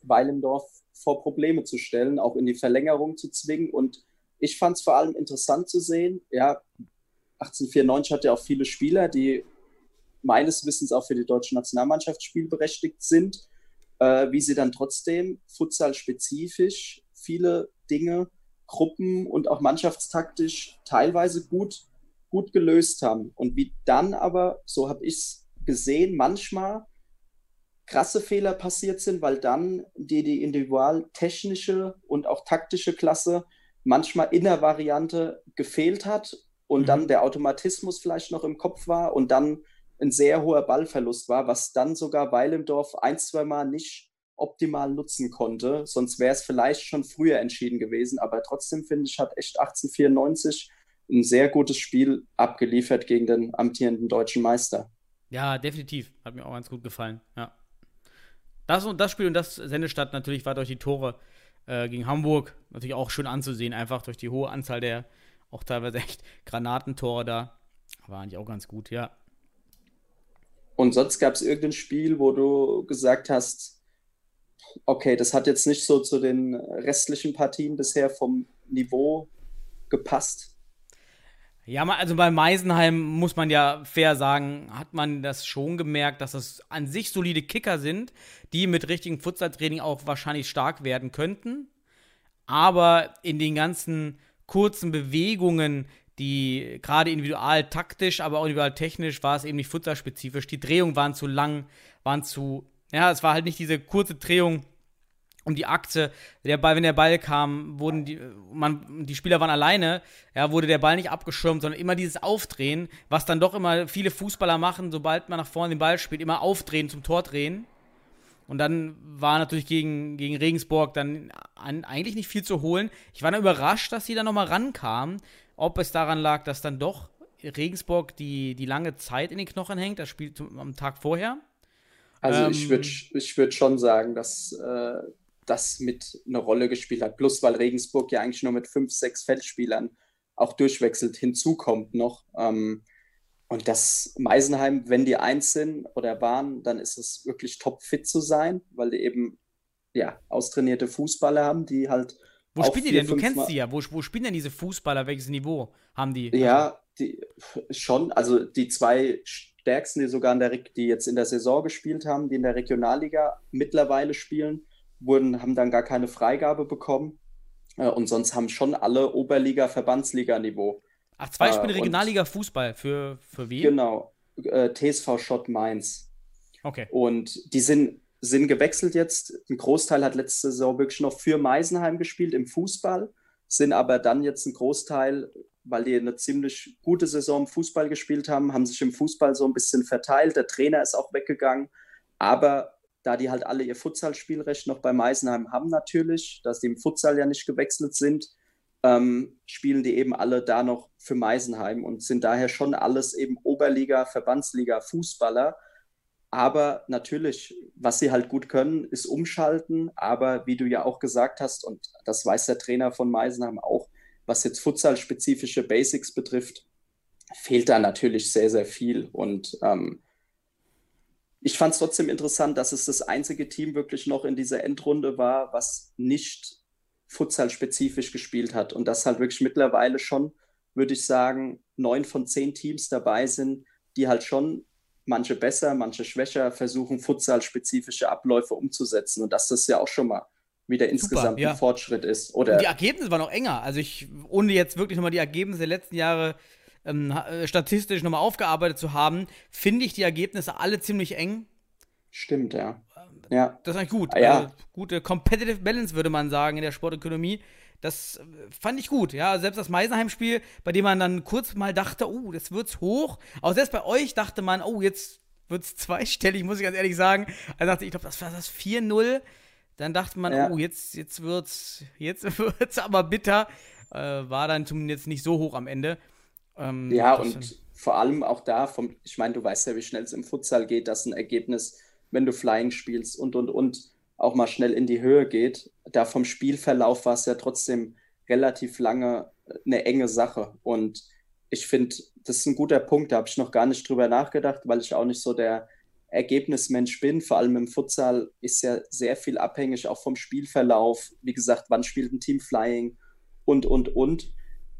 F: Weilendorf vor Probleme zu stellen, auch in die Verlängerung zu zwingen. Und ich fand es vor allem interessant zu sehen, ja, 1894 hatte auch viele Spieler, die meines Wissens auch für die deutsche Nationalmannschaft spielberechtigt sind, äh, wie sie dann trotzdem futsal-spezifisch viele Dinge, Gruppen und auch mannschaftstaktisch teilweise gut, gut gelöst haben. Und wie dann aber, so habe ich es gesehen, manchmal krasse Fehler passiert sind, weil dann die, die individual-technische und auch taktische Klasse manchmal in der Variante gefehlt hat und mhm. dann der Automatismus vielleicht noch im Kopf war und dann ein sehr hoher Ballverlust war, was dann sogar Weilendorf ein, zwei Mal nicht optimal nutzen konnte. Sonst wäre es vielleicht schon früher entschieden gewesen. Aber trotzdem finde ich, hat echt 1894 ein sehr gutes Spiel abgeliefert gegen den amtierenden deutschen Meister.
E: Ja, definitiv. Hat mir auch ganz gut gefallen. Ja. Das und das Spiel und das Sendestadt natürlich war durch die Tore äh, gegen Hamburg natürlich auch schön anzusehen, einfach durch die hohe Anzahl der auch teilweise echt Granatentore da. War eigentlich auch ganz gut, ja.
F: Und sonst gab es irgendein Spiel, wo du gesagt hast, okay, das hat jetzt nicht so zu den restlichen Partien bisher vom Niveau gepasst?
E: Ja, also bei Meisenheim muss man ja fair sagen, hat man das schon gemerkt, dass das an sich solide Kicker sind, die mit richtigem Futsaltraining auch wahrscheinlich stark werden könnten. Aber in den ganzen kurzen Bewegungen, die gerade individual taktisch, aber auch individual technisch war es eben nicht futsalspezifisch. Die Drehungen waren zu lang, waren zu, ja, es war halt nicht diese kurze Drehung, um die Achse. Der Ball, wenn der Ball kam, wurden die, man, die Spieler waren alleine, ja, wurde der Ball nicht abgeschirmt, sondern immer dieses Aufdrehen, was dann doch immer viele Fußballer machen, sobald man nach vorne den Ball spielt, immer aufdrehen zum Tor drehen. Und dann war natürlich gegen, gegen Regensburg dann an, eigentlich nicht viel zu holen. Ich war dann überrascht, dass sie da nochmal rankamen. Ob es daran lag, dass dann doch Regensburg die, die lange Zeit in den Knochen hängt, das Spiel am Tag vorher.
F: Also ähm, ich würde ich würd schon sagen, dass äh, das mit eine Rolle gespielt hat. Plus, weil Regensburg ja eigentlich nur mit fünf, sechs Feldspielern auch durchwechselt hinzukommt noch. Ähm, und das Meisenheim, wenn die eins sind oder waren, dann ist es wirklich topfit zu sein, weil die eben ja, austrainierte Fußballer haben, die halt.
E: Wo spielen die denn? Du kennst sie ja. Wo, wo spielen denn diese Fußballer? Welches Niveau haben die?
F: Ja, die, schon. Also die zwei stärksten, die sogar in der, die jetzt in der Saison gespielt haben, die in der Regionalliga mittlerweile spielen, wurden, haben dann gar keine Freigabe bekommen. Äh, und sonst haben schon alle Oberliga, Verbandsliga-Niveau.
E: Ach, zwei Spiele äh, Regionalliga Fußball. Für, für wen?
F: Genau. Äh, TSV Schott Mainz.
E: Okay.
F: Und die sind, sind gewechselt jetzt. Ein Großteil hat letzte Saison wirklich noch für Meisenheim gespielt im Fußball, sind aber dann jetzt ein Großteil, weil die eine ziemlich gute Saison im Fußball gespielt haben, haben sich im Fußball so ein bisschen verteilt. Der Trainer ist auch weggegangen. Aber da die halt alle ihr Futsal-Spielrecht noch bei Meisenheim haben natürlich, dass die im Futsal ja nicht gewechselt sind, ähm, spielen die eben alle da noch für Meisenheim und sind daher schon alles eben Oberliga, Verbandsliga, Fußballer. Aber natürlich, was sie halt gut können, ist umschalten. Aber wie du ja auch gesagt hast, und das weiß der Trainer von Meisenheim auch, was jetzt Futsal-spezifische Basics betrifft, fehlt da natürlich sehr, sehr viel. Und ähm, ich fand es trotzdem interessant, dass es das einzige Team wirklich noch in dieser Endrunde war, was nicht Futsal-spezifisch gespielt hat. Und das halt wirklich mittlerweile schon, würde ich sagen, neun von zehn Teams dabei sind, die halt schon manche besser, manche schwächer versuchen, Futsal-spezifische Abläufe umzusetzen. Und dass das ja auch schon mal wieder insgesamt ja. ein Fortschritt ist. Oder
E: Und die Ergebnisse waren auch enger. Also ich, ohne jetzt wirklich nochmal die Ergebnisse der letzten Jahre ähm, äh, statistisch nochmal aufgearbeitet zu haben, finde ich die Ergebnisse alle ziemlich eng.
F: Stimmt, ja.
E: ja. Das ist eigentlich gut.
F: Ja.
E: Also, gute Competitive Balance, würde man sagen, in der Sportökonomie. Das äh, fand ich gut, ja. Selbst das Meisenheim-Spiel, bei dem man dann kurz mal dachte, oh, das wird's hoch. Auch selbst bei euch dachte man, oh, jetzt wird's zweistellig, muss ich ganz ehrlich sagen. Also dachte ich, ich glaube, das war das 4-0. Dann dachte man, ja. oh, jetzt, jetzt wird's, jetzt wird's aber bitter. Äh, war dann zumindest nicht so hoch am Ende.
F: Ähm, ja, und vor allem auch da, vom, ich meine, du weißt ja, wie schnell es im Futsal geht, dass ein Ergebnis, wenn du Flying spielst und und und auch mal schnell in die Höhe geht. Da vom Spielverlauf war es ja trotzdem relativ lange eine enge Sache. Und ich finde, das ist ein guter Punkt, da habe ich noch gar nicht drüber nachgedacht, weil ich auch nicht so der Ergebnismensch bin. Vor allem im Futsal ist ja sehr viel abhängig auch vom Spielverlauf. Wie gesagt, wann spielt ein Team Flying und, und, und.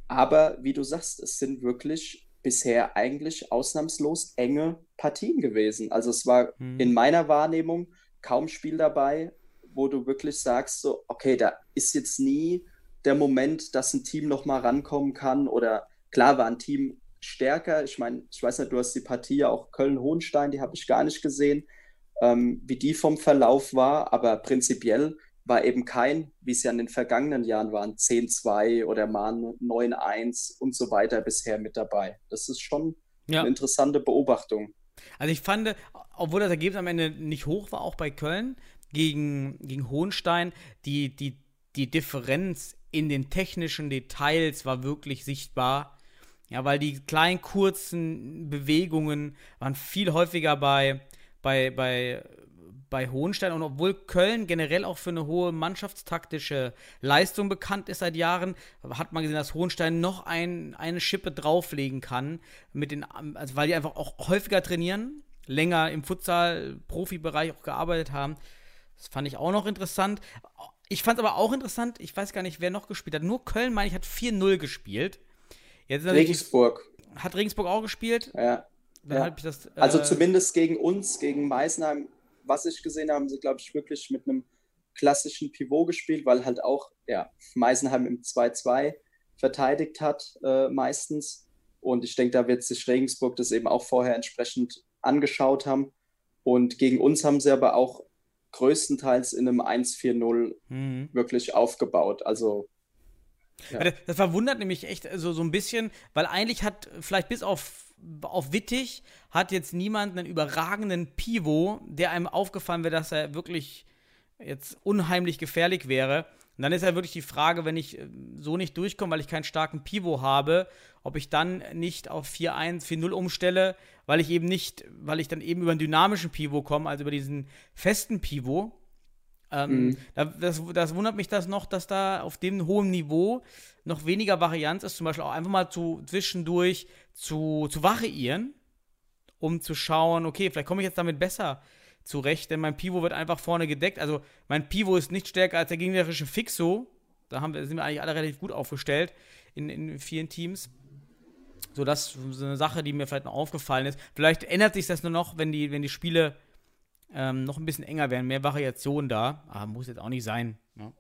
F: Aber wie du sagst, es sind wirklich bisher eigentlich ausnahmslos enge Partien gewesen. Also es war hm. in meiner Wahrnehmung kaum Spiel dabei, wo du wirklich sagst, so, okay, da ist jetzt nie der Moment, dass ein Team nochmal rankommen kann. Oder klar war ein Team stärker. Ich meine, ich weiß nicht, du hast die Partie ja auch Köln-Hohenstein, die habe ich gar nicht gesehen, ähm, wie die vom Verlauf war. Aber prinzipiell war eben kein, wie es ja in den vergangenen Jahren waren, 10-2 oder mal 9-1 und so weiter bisher mit dabei. Das ist schon ja. eine interessante Beobachtung.
E: Also ich fand, obwohl das Ergebnis am Ende nicht hoch war, auch bei Köln gegen, gegen Hohenstein, die, die, die Differenz in den technischen Details war wirklich sichtbar. Ja, weil die kleinen, kurzen Bewegungen waren viel häufiger bei, bei, bei bei Hohenstein. Und obwohl Köln generell auch für eine hohe mannschaftstaktische Leistung bekannt ist seit Jahren, hat man gesehen, dass Hohenstein noch ein, eine Schippe drauflegen kann, mit den, also weil die einfach auch häufiger trainieren, länger im Futsal-Profibereich auch gearbeitet haben. Das fand ich auch noch interessant. Ich fand es aber auch interessant, ich weiß gar nicht, wer noch gespielt hat. Nur Köln, meine ich, hat 4-0 gespielt.
F: Jetzt Regensburg.
E: Hat Regensburg auch gespielt?
F: Ja. ja. Das, äh, also zumindest gegen uns, gegen Meißenheim was ich gesehen habe, haben sie, glaube ich, wirklich mit einem klassischen Pivot gespielt, weil halt auch ja, Meisenheim im 2-2 verteidigt hat äh, meistens. Und ich denke, da wird sich Regensburg das eben auch vorher entsprechend angeschaut haben. Und gegen uns haben sie aber auch größtenteils in einem 1-4-0 mhm. wirklich aufgebaut. Also
E: ja. Das, verwundert nämlich echt so, so ein bisschen, weil eigentlich hat vielleicht bis auf auf Wittig hat jetzt niemand einen überragenden Pivot, der einem aufgefallen wäre, dass er wirklich jetzt unheimlich gefährlich wäre. Und dann ist ja wirklich die Frage, wenn ich äh, so nicht durchkomme, weil ich keinen starken Pivot habe, ob ich dann nicht auf 4-1, 4-0 umstelle, weil ich eben nicht, weil ich dann eben über einen dynamischen Pivot komme, also über diesen festen Pivot. Ähm, mhm. das, das, wundert mich das noch, dass da auf dem hohen Niveau noch weniger Varianz ist, zum Beispiel auch einfach mal zu zwischendurch zu, zu variieren, um zu schauen, okay, vielleicht komme ich jetzt damit besser zurecht, denn mein Pivo wird einfach vorne gedeckt. Also mein Pivo ist nicht stärker als der gegnerische Fixo. Da haben wir, sind wir eigentlich alle relativ gut aufgestellt in, in vielen Teams. So, das ist eine Sache, die mir vielleicht noch aufgefallen ist. Vielleicht ändert sich das nur noch, wenn die, wenn die Spiele ähm, noch ein bisschen enger werden, mehr Variation da. Aber muss jetzt auch nicht sein. Ne?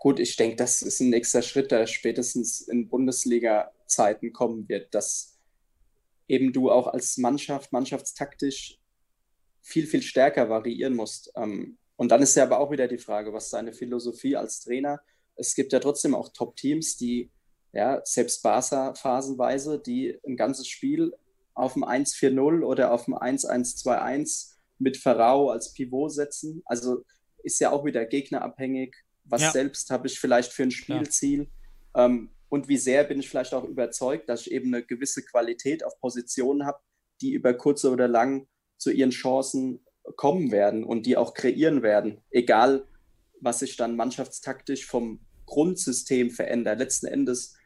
F: Gut, ich denke, das ist ein nächster Schritt, der spätestens in Bundesliga-Zeiten kommen wird, dass eben du auch als Mannschaft, mannschaftstaktisch viel, viel stärker variieren musst. Ähm, und dann ist ja aber auch wieder die Frage, was deine Philosophie als Trainer? Es gibt ja trotzdem auch Top-Teams, die, ja, selbst Barca phasenweise, die ein ganzes Spiel auf dem 1-4-0 oder auf dem 1-1-2-1 mit Ferrao als Pivot setzen. Also ist ja auch wieder gegnerabhängig. Was ja. selbst habe ich vielleicht für ein Spielziel? Ähm, und wie sehr bin ich vielleicht auch überzeugt, dass ich eben eine gewisse Qualität auf Positionen habe, die über kurze oder lang zu ihren Chancen kommen werden und die auch kreieren werden, egal was sich dann mannschaftstaktisch vom Grundsystem verändert. Letzten Endes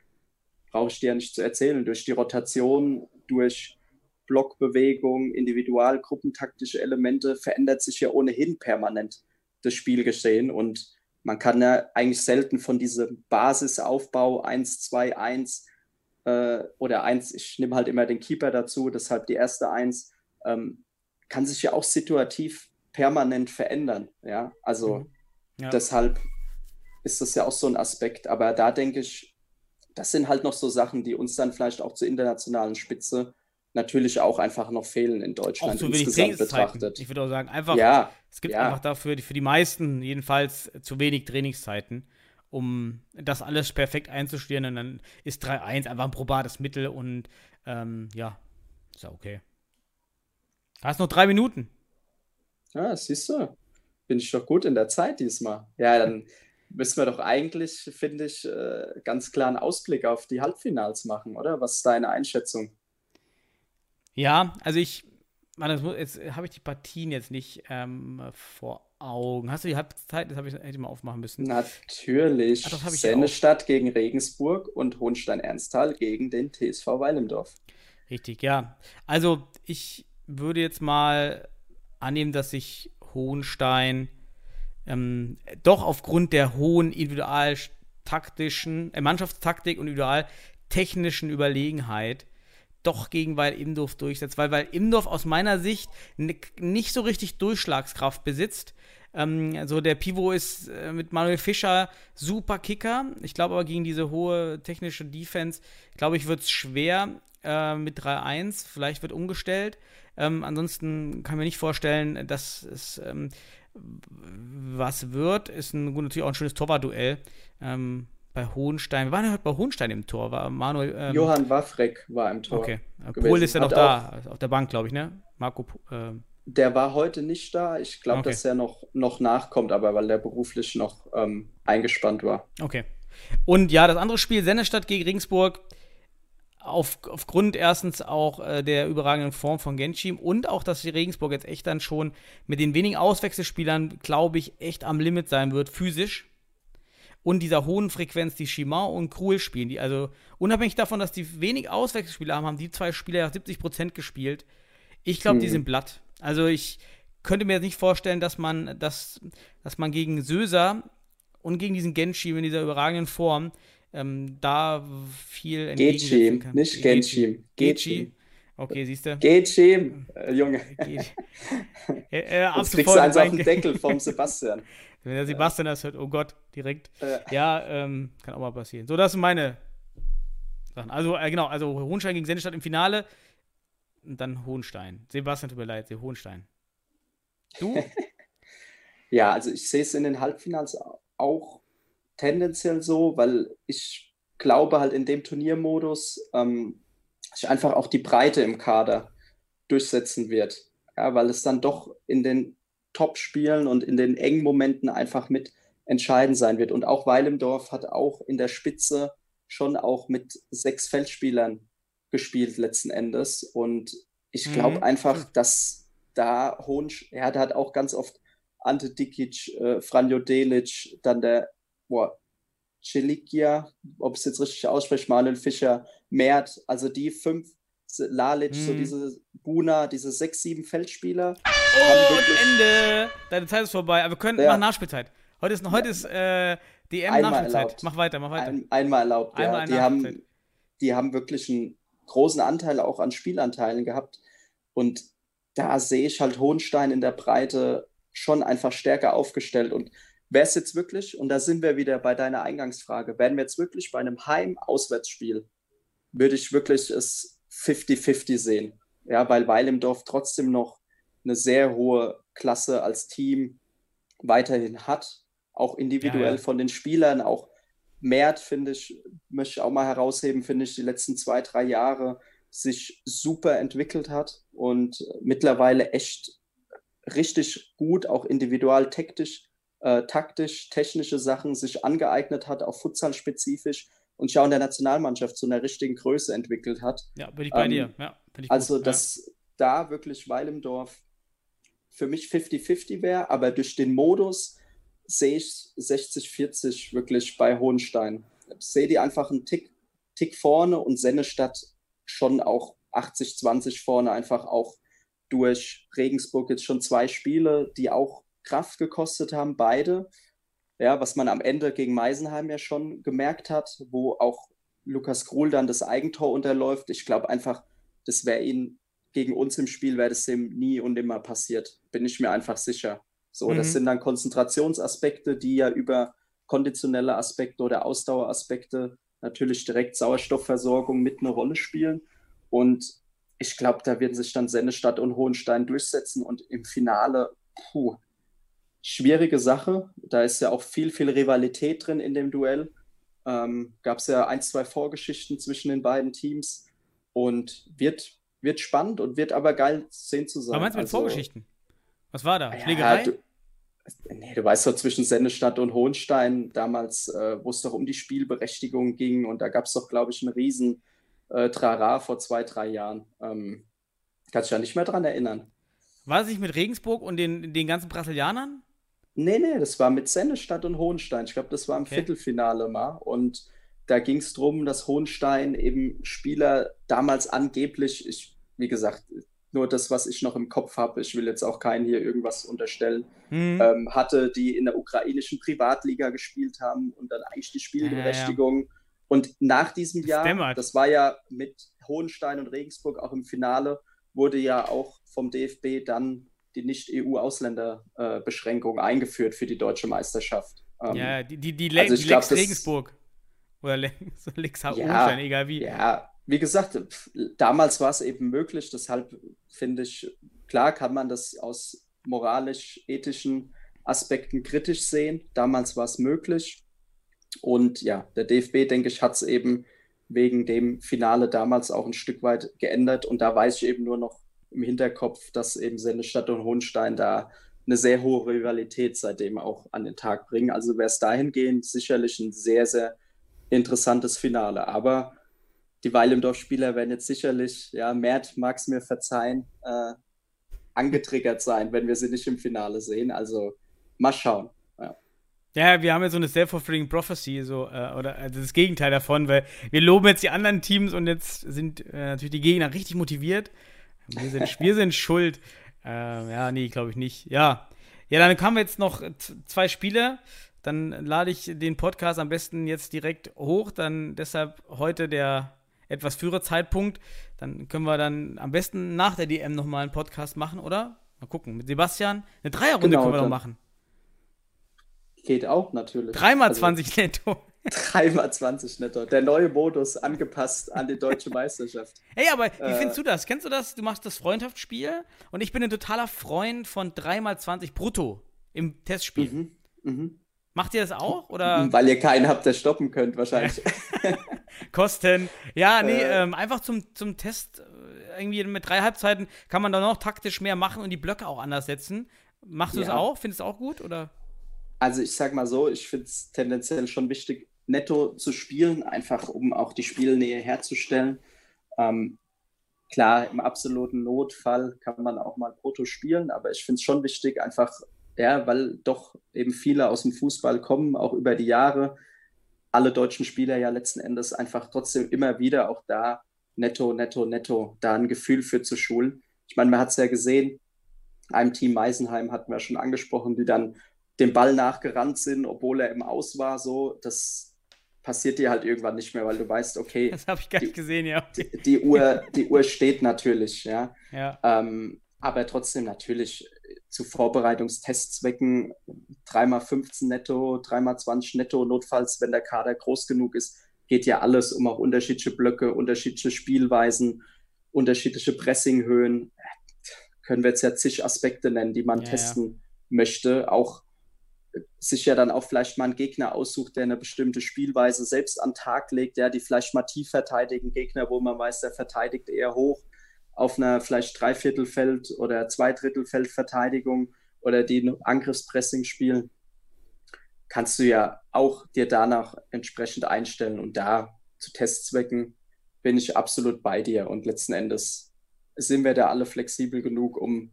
F: brauche ich dir ja nicht zu erzählen, durch die Rotation, durch Blockbewegung, Individualgruppentaktische Elemente verändert sich ja ohnehin permanent das Spielgeschehen und man kann ja eigentlich selten von diesem Basisaufbau 1, 2, 1 äh, oder 1, ich nehme halt immer den Keeper dazu, deshalb die erste 1, ähm, kann sich ja auch situativ permanent verändern. Ja, also mhm. ja. deshalb ist das ja auch so ein Aspekt. Aber da denke ich, das sind halt noch so Sachen, die uns dann vielleicht auch zur internationalen Spitze natürlich auch einfach noch fehlen in Deutschland auch zu wenig insgesamt betrachtet.
E: Ich würde auch sagen, einfach, ja, es gibt ja. einfach dafür, für die meisten jedenfalls zu wenig Trainingszeiten, um das alles perfekt einzustudieren. Und dann ist 3-1 einfach ein probates Mittel und ähm, ja, ist ja okay. Hast noch drei Minuten.
F: Ja, siehst du. Bin ich doch gut in der Zeit diesmal. Ja, dann müssen wir doch eigentlich, finde ich, äh, ganz klar einen Ausblick auf die Halbfinals machen, oder? Was ist deine Einschätzung?
E: Ja, also ich, man, jetzt habe ich die Partien jetzt nicht ähm, vor Augen. Hast du die Halbzeit? Das habe ich, hätte ich mal aufmachen müssen.
F: Natürlich. Ach, Sennestadt gegen Regensburg und Hohenstein-Ernsthal gegen den TSV Weilendorf.
E: Richtig, ja. Also ich würde jetzt mal annehmen, dass sich Hohenstein ähm, doch aufgrund der hohen individualtaktischen, äh, Mannschaftstaktik und individualtechnischen Überlegenheit doch gegen Weil Imdorf durchsetzt, weil Weil Imdorf aus meiner Sicht nicht so richtig Durchschlagskraft besitzt. Ähm, also der Pivo ist äh, mit Manuel Fischer super Kicker. Ich glaube aber gegen diese hohe technische Defense, glaube ich, wird es schwer äh, mit 3-1. Vielleicht wird umgestellt. Ähm, ansonsten kann ich mir nicht vorstellen, dass es ähm, was wird. Ist ein, natürlich auch ein schönes Torwartduell. Ähm, bei Hohenstein. Wir waren ja heute bei Hohenstein im Tor. War Manuel.
F: Ähm, Johann Waffreck war im Tor.
E: Okay. Pohl ist ja noch da, auf der Bank, glaube ich, ne? Marco. Äh,
F: der war heute nicht da. Ich glaube, okay. dass er noch, noch nachkommt, aber weil der beruflich noch ähm, eingespannt war.
E: Okay. Und ja, das andere Spiel, Sennestadt gegen Regensburg, auf, aufgrund erstens auch äh, der überragenden Form von Genshim und auch, dass die Regensburg jetzt echt dann schon mit den wenigen Auswechselspielern, glaube ich, echt am Limit sein wird, physisch. Und dieser hohen Frequenz, die Chimau und Krul spielen. Die, also unabhängig davon, dass die wenig Auswechselspieler haben, haben die zwei Spieler ja 70 Prozent gespielt. Ich glaube, hm. die sind blatt. Also ich könnte mir jetzt nicht vorstellen, dass man, dass, dass man gegen Söser und gegen diesen Genshim in dieser überragenden Form ähm, da viel
F: entgegensetzen kann. nicht Genshim.
E: Gechi. Okay, siehst du?
F: Genshim, äh, Junge.
E: äh, äh,
F: Jetzt kriegst du eins auf den Deckel vom Sebastian.
E: Wenn der Sebastian das hört, oh Gott, direkt. Ja, ähm, kann auch mal passieren. So, das sind meine Sachen. Also, äh, genau, also Hohenstein gegen Sennestadt im Finale und dann Hohenstein. Sebastian, tut mir leid, Hohenstein. Du?
F: ja, also ich sehe es in den Halbfinals auch tendenziell so, weil ich glaube halt in dem Turniermodus ähm, sich einfach auch die Breite im Kader durchsetzen wird. Ja, weil es dann doch in den Top-Spielen und in den engen Momenten einfach mit entscheidend sein wird. Und auch Weilendorf hat auch in der Spitze schon auch mit sechs Feldspielern gespielt letzten Endes. Und ich glaube mhm. einfach, dass da Hohn, er hat auch ganz oft Ante Dikic, äh, Franjo Delic, dann der boah, Celikia, ob es jetzt richtig ausspricht, Marlon Fischer, Mert, also die fünf, Lalic, hm. so diese Buna, diese sechs, sieben Feldspieler.
E: Oh, und Ende! Deine Zeit ist vorbei, aber wir können ja. machen Nachspielzeit. Heute ist, heute ist äh, DM Nachspielzeit. Mach weiter, mach weiter. Ein,
F: einmal erlaubt, einmal ja. Die haben, die haben wirklich einen großen Anteil auch an Spielanteilen gehabt. Und da sehe ich halt Hohenstein in der Breite schon einfach stärker aufgestellt. Und wäre es jetzt wirklich, und da sind wir wieder bei deiner Eingangsfrage, werden wir jetzt wirklich bei einem Heim-Auswärtsspiel, würde ich wirklich es 50-50 sehen. Ja, weil Weil im Dorf trotzdem noch eine sehr hohe Klasse als Team weiterhin hat, auch individuell ja, ja. von den Spielern, auch Mert, finde ich, möchte ich auch mal herausheben, finde ich, die letzten zwei, drei Jahre sich super entwickelt hat und mittlerweile echt richtig gut, auch individual taktisch äh, taktisch, technische Sachen sich angeeignet hat, auch Futsal-spezifisch und sich auch in der Nationalmannschaft zu einer richtigen Größe entwickelt hat.
E: Ja, bin ich bei ähm, dir. Ja,
F: also, gut. dass ja. da wirklich Weilendorf für mich 50-50 wäre, aber durch den Modus sehe ich 60-40 wirklich bei Hohenstein. Ich sehe die einfach einen Tick, Tick vorne und Sennestadt schon auch 80-20 vorne, einfach auch durch Regensburg jetzt schon zwei Spiele, die auch Kraft gekostet haben, beide. Ja, was man am Ende gegen Meisenheim ja schon gemerkt hat, wo auch Lukas Gruhl dann das Eigentor unterläuft. Ich glaube einfach, das wäre ihn gegen uns im Spiel, wäre das dem nie und nimmer passiert. Bin ich mir einfach sicher. So, mhm. das sind dann Konzentrationsaspekte, die ja über konditionelle Aspekte oder Ausdaueraspekte natürlich direkt Sauerstoffversorgung mit eine Rolle spielen. Und ich glaube, da werden sich dann Sennestadt und Hohenstein durchsetzen und im Finale, puh, schwierige Sache. Da ist ja auch viel, viel Rivalität drin in dem Duell. Ähm, Gab es ja ein, zwei Vorgeschichten zwischen den beiden Teams und wird, wird spannend und wird aber geil sehen zu sein.
E: Was meinst du mit also, Vorgeschichten? Was war da? Schlägerei? Ja,
F: du, nee, du weißt doch, zwischen Sennestadt und Hohenstein damals, äh, wo es doch um die Spielberechtigung ging und da gab es doch, glaube ich, einen riesen äh, Trara vor zwei, drei Jahren. Ähm, kannst du ja nicht mehr dran erinnern.
E: War es nicht mit Regensburg und den, den ganzen Brasilianern?
F: Nee, nee, das war mit Sennestadt und Hohenstein. Ich glaube, das war im okay. Viertelfinale mal. Und da ging es darum, dass Hohenstein eben Spieler damals angeblich, ich, wie gesagt, nur das, was ich noch im Kopf habe, ich will jetzt auch keinen hier irgendwas unterstellen, mhm. ähm, hatte, die in der ukrainischen Privatliga gespielt haben und dann eigentlich die Spielberechtigung. Ja, ja. Und nach diesem Jahr, Dämmert. das war ja mit Hohenstein und Regensburg auch im Finale, wurde ja auch vom DFB dann die Nicht-EU-Ausländerbeschränkung äh, eingeführt für die deutsche Meisterschaft.
E: Ähm, ja, die, die, die, also die Lex glaub, Regensburg. Oder Lex, Lex ja, egal wie.
F: Ja, wie gesagt, damals war es eben möglich, deshalb finde ich, klar kann man das aus moralisch-ethischen Aspekten kritisch sehen. Damals war es möglich. Und ja, der DFB, denke ich, hat es eben wegen dem Finale damals auch ein Stück weit geändert. Und da weiß ich eben nur noch im Hinterkopf, dass eben Sennestadt und Hohenstein da eine sehr hohe Rivalität seitdem auch an den Tag bringen. Also wäre es dahingehend sicherlich ein sehr, sehr interessantes Finale. Aber die Weilimdorf-Spieler werden jetzt sicherlich, ja, Mert mag es mir verzeihen, äh, angetriggert sein, wenn wir sie nicht im Finale sehen. Also mal schauen. Ja.
E: Wir haben ja so eine self-fulfilling prophecy, so, äh, oder also das Gegenteil davon, weil wir loben jetzt die anderen Teams und jetzt sind äh, natürlich die Gegner richtig motiviert. Wir sind, wir sind schuld. Äh, ja, nee, glaube ich nicht. Ja. Ja, dann haben wir jetzt noch zwei Spiele. Dann lade ich den Podcast am besten jetzt direkt hoch. Dann deshalb heute der etwas frühere Zeitpunkt. Dann können wir dann am besten nach der DM nochmal einen Podcast machen, oder? Mal gucken. Mit Sebastian. Eine Dreierrunde genau, können wir doch machen.
F: Geht auch natürlich.
E: Dreimal also, 20 netto.
F: Dreimal 20 netto. Der neue Modus angepasst an die deutsche Meisterschaft.
E: Hey, aber wie äh, findest du das? Kennst du das? Du machst das Freundschaftsspiel und ich bin ein totaler Freund von 3x20 brutto im Testspiel. Mhm, mhm. Macht ihr das auch? Oder?
F: Weil ihr keinen habt, der stoppen könnt, wahrscheinlich.
E: Kosten. Ja, nee, äh. ähm, einfach zum, zum Test. Äh, irgendwie mit drei Halbzeiten kann man dann noch taktisch mehr machen und die Blöcke auch anders setzen. Machst du es ja. auch? Findest du es auch gut? Oder?
F: Also ich sag mal so, ich finde es tendenziell schon wichtig, netto zu spielen, einfach um auch die Spielnähe herzustellen. Ähm, klar, im absoluten Notfall kann man auch mal Proto spielen, aber ich finde es schon wichtig, einfach ja, weil doch eben viele aus dem Fußball kommen, auch über die Jahre. Alle deutschen Spieler ja letzten Endes einfach trotzdem immer wieder auch da netto, netto, netto, da ein Gefühl für zu schulen. Ich meine, man hat es ja gesehen, einem Team Meisenheim hatten wir schon angesprochen, die dann dem Ball nachgerannt sind, obwohl er im Aus war, so, das passiert dir halt irgendwann nicht mehr, weil du weißt, okay.
E: Das habe ich gar nicht gesehen, ja.
F: Die, die, Uhr, die Uhr steht natürlich, ja.
E: ja.
F: Ähm, aber trotzdem natürlich zu Vorbereitungstestzwecken dreimal 15 netto, dreimal 20 netto, notfalls, wenn der Kader groß genug ist, geht ja alles um auch unterschiedliche Blöcke, unterschiedliche Spielweisen, unterschiedliche Pressinghöhen. Können wir jetzt ja zig Aspekte nennen, die man ja, testen ja. möchte. Auch sich ja dann auch vielleicht mal einen Gegner aussucht, der eine bestimmte Spielweise selbst an den Tag legt, der die vielleicht mal tief verteidigen Gegner, wo man weiß, der verteidigt eher hoch auf einer vielleicht Dreiviertelfeld- oder Zweidrittelfeldverteidigung oder die Angriffspressing spielen, kannst du ja auch dir danach entsprechend einstellen. Und da zu Testzwecken bin ich absolut bei dir. Und letzten Endes sind wir da alle flexibel genug, um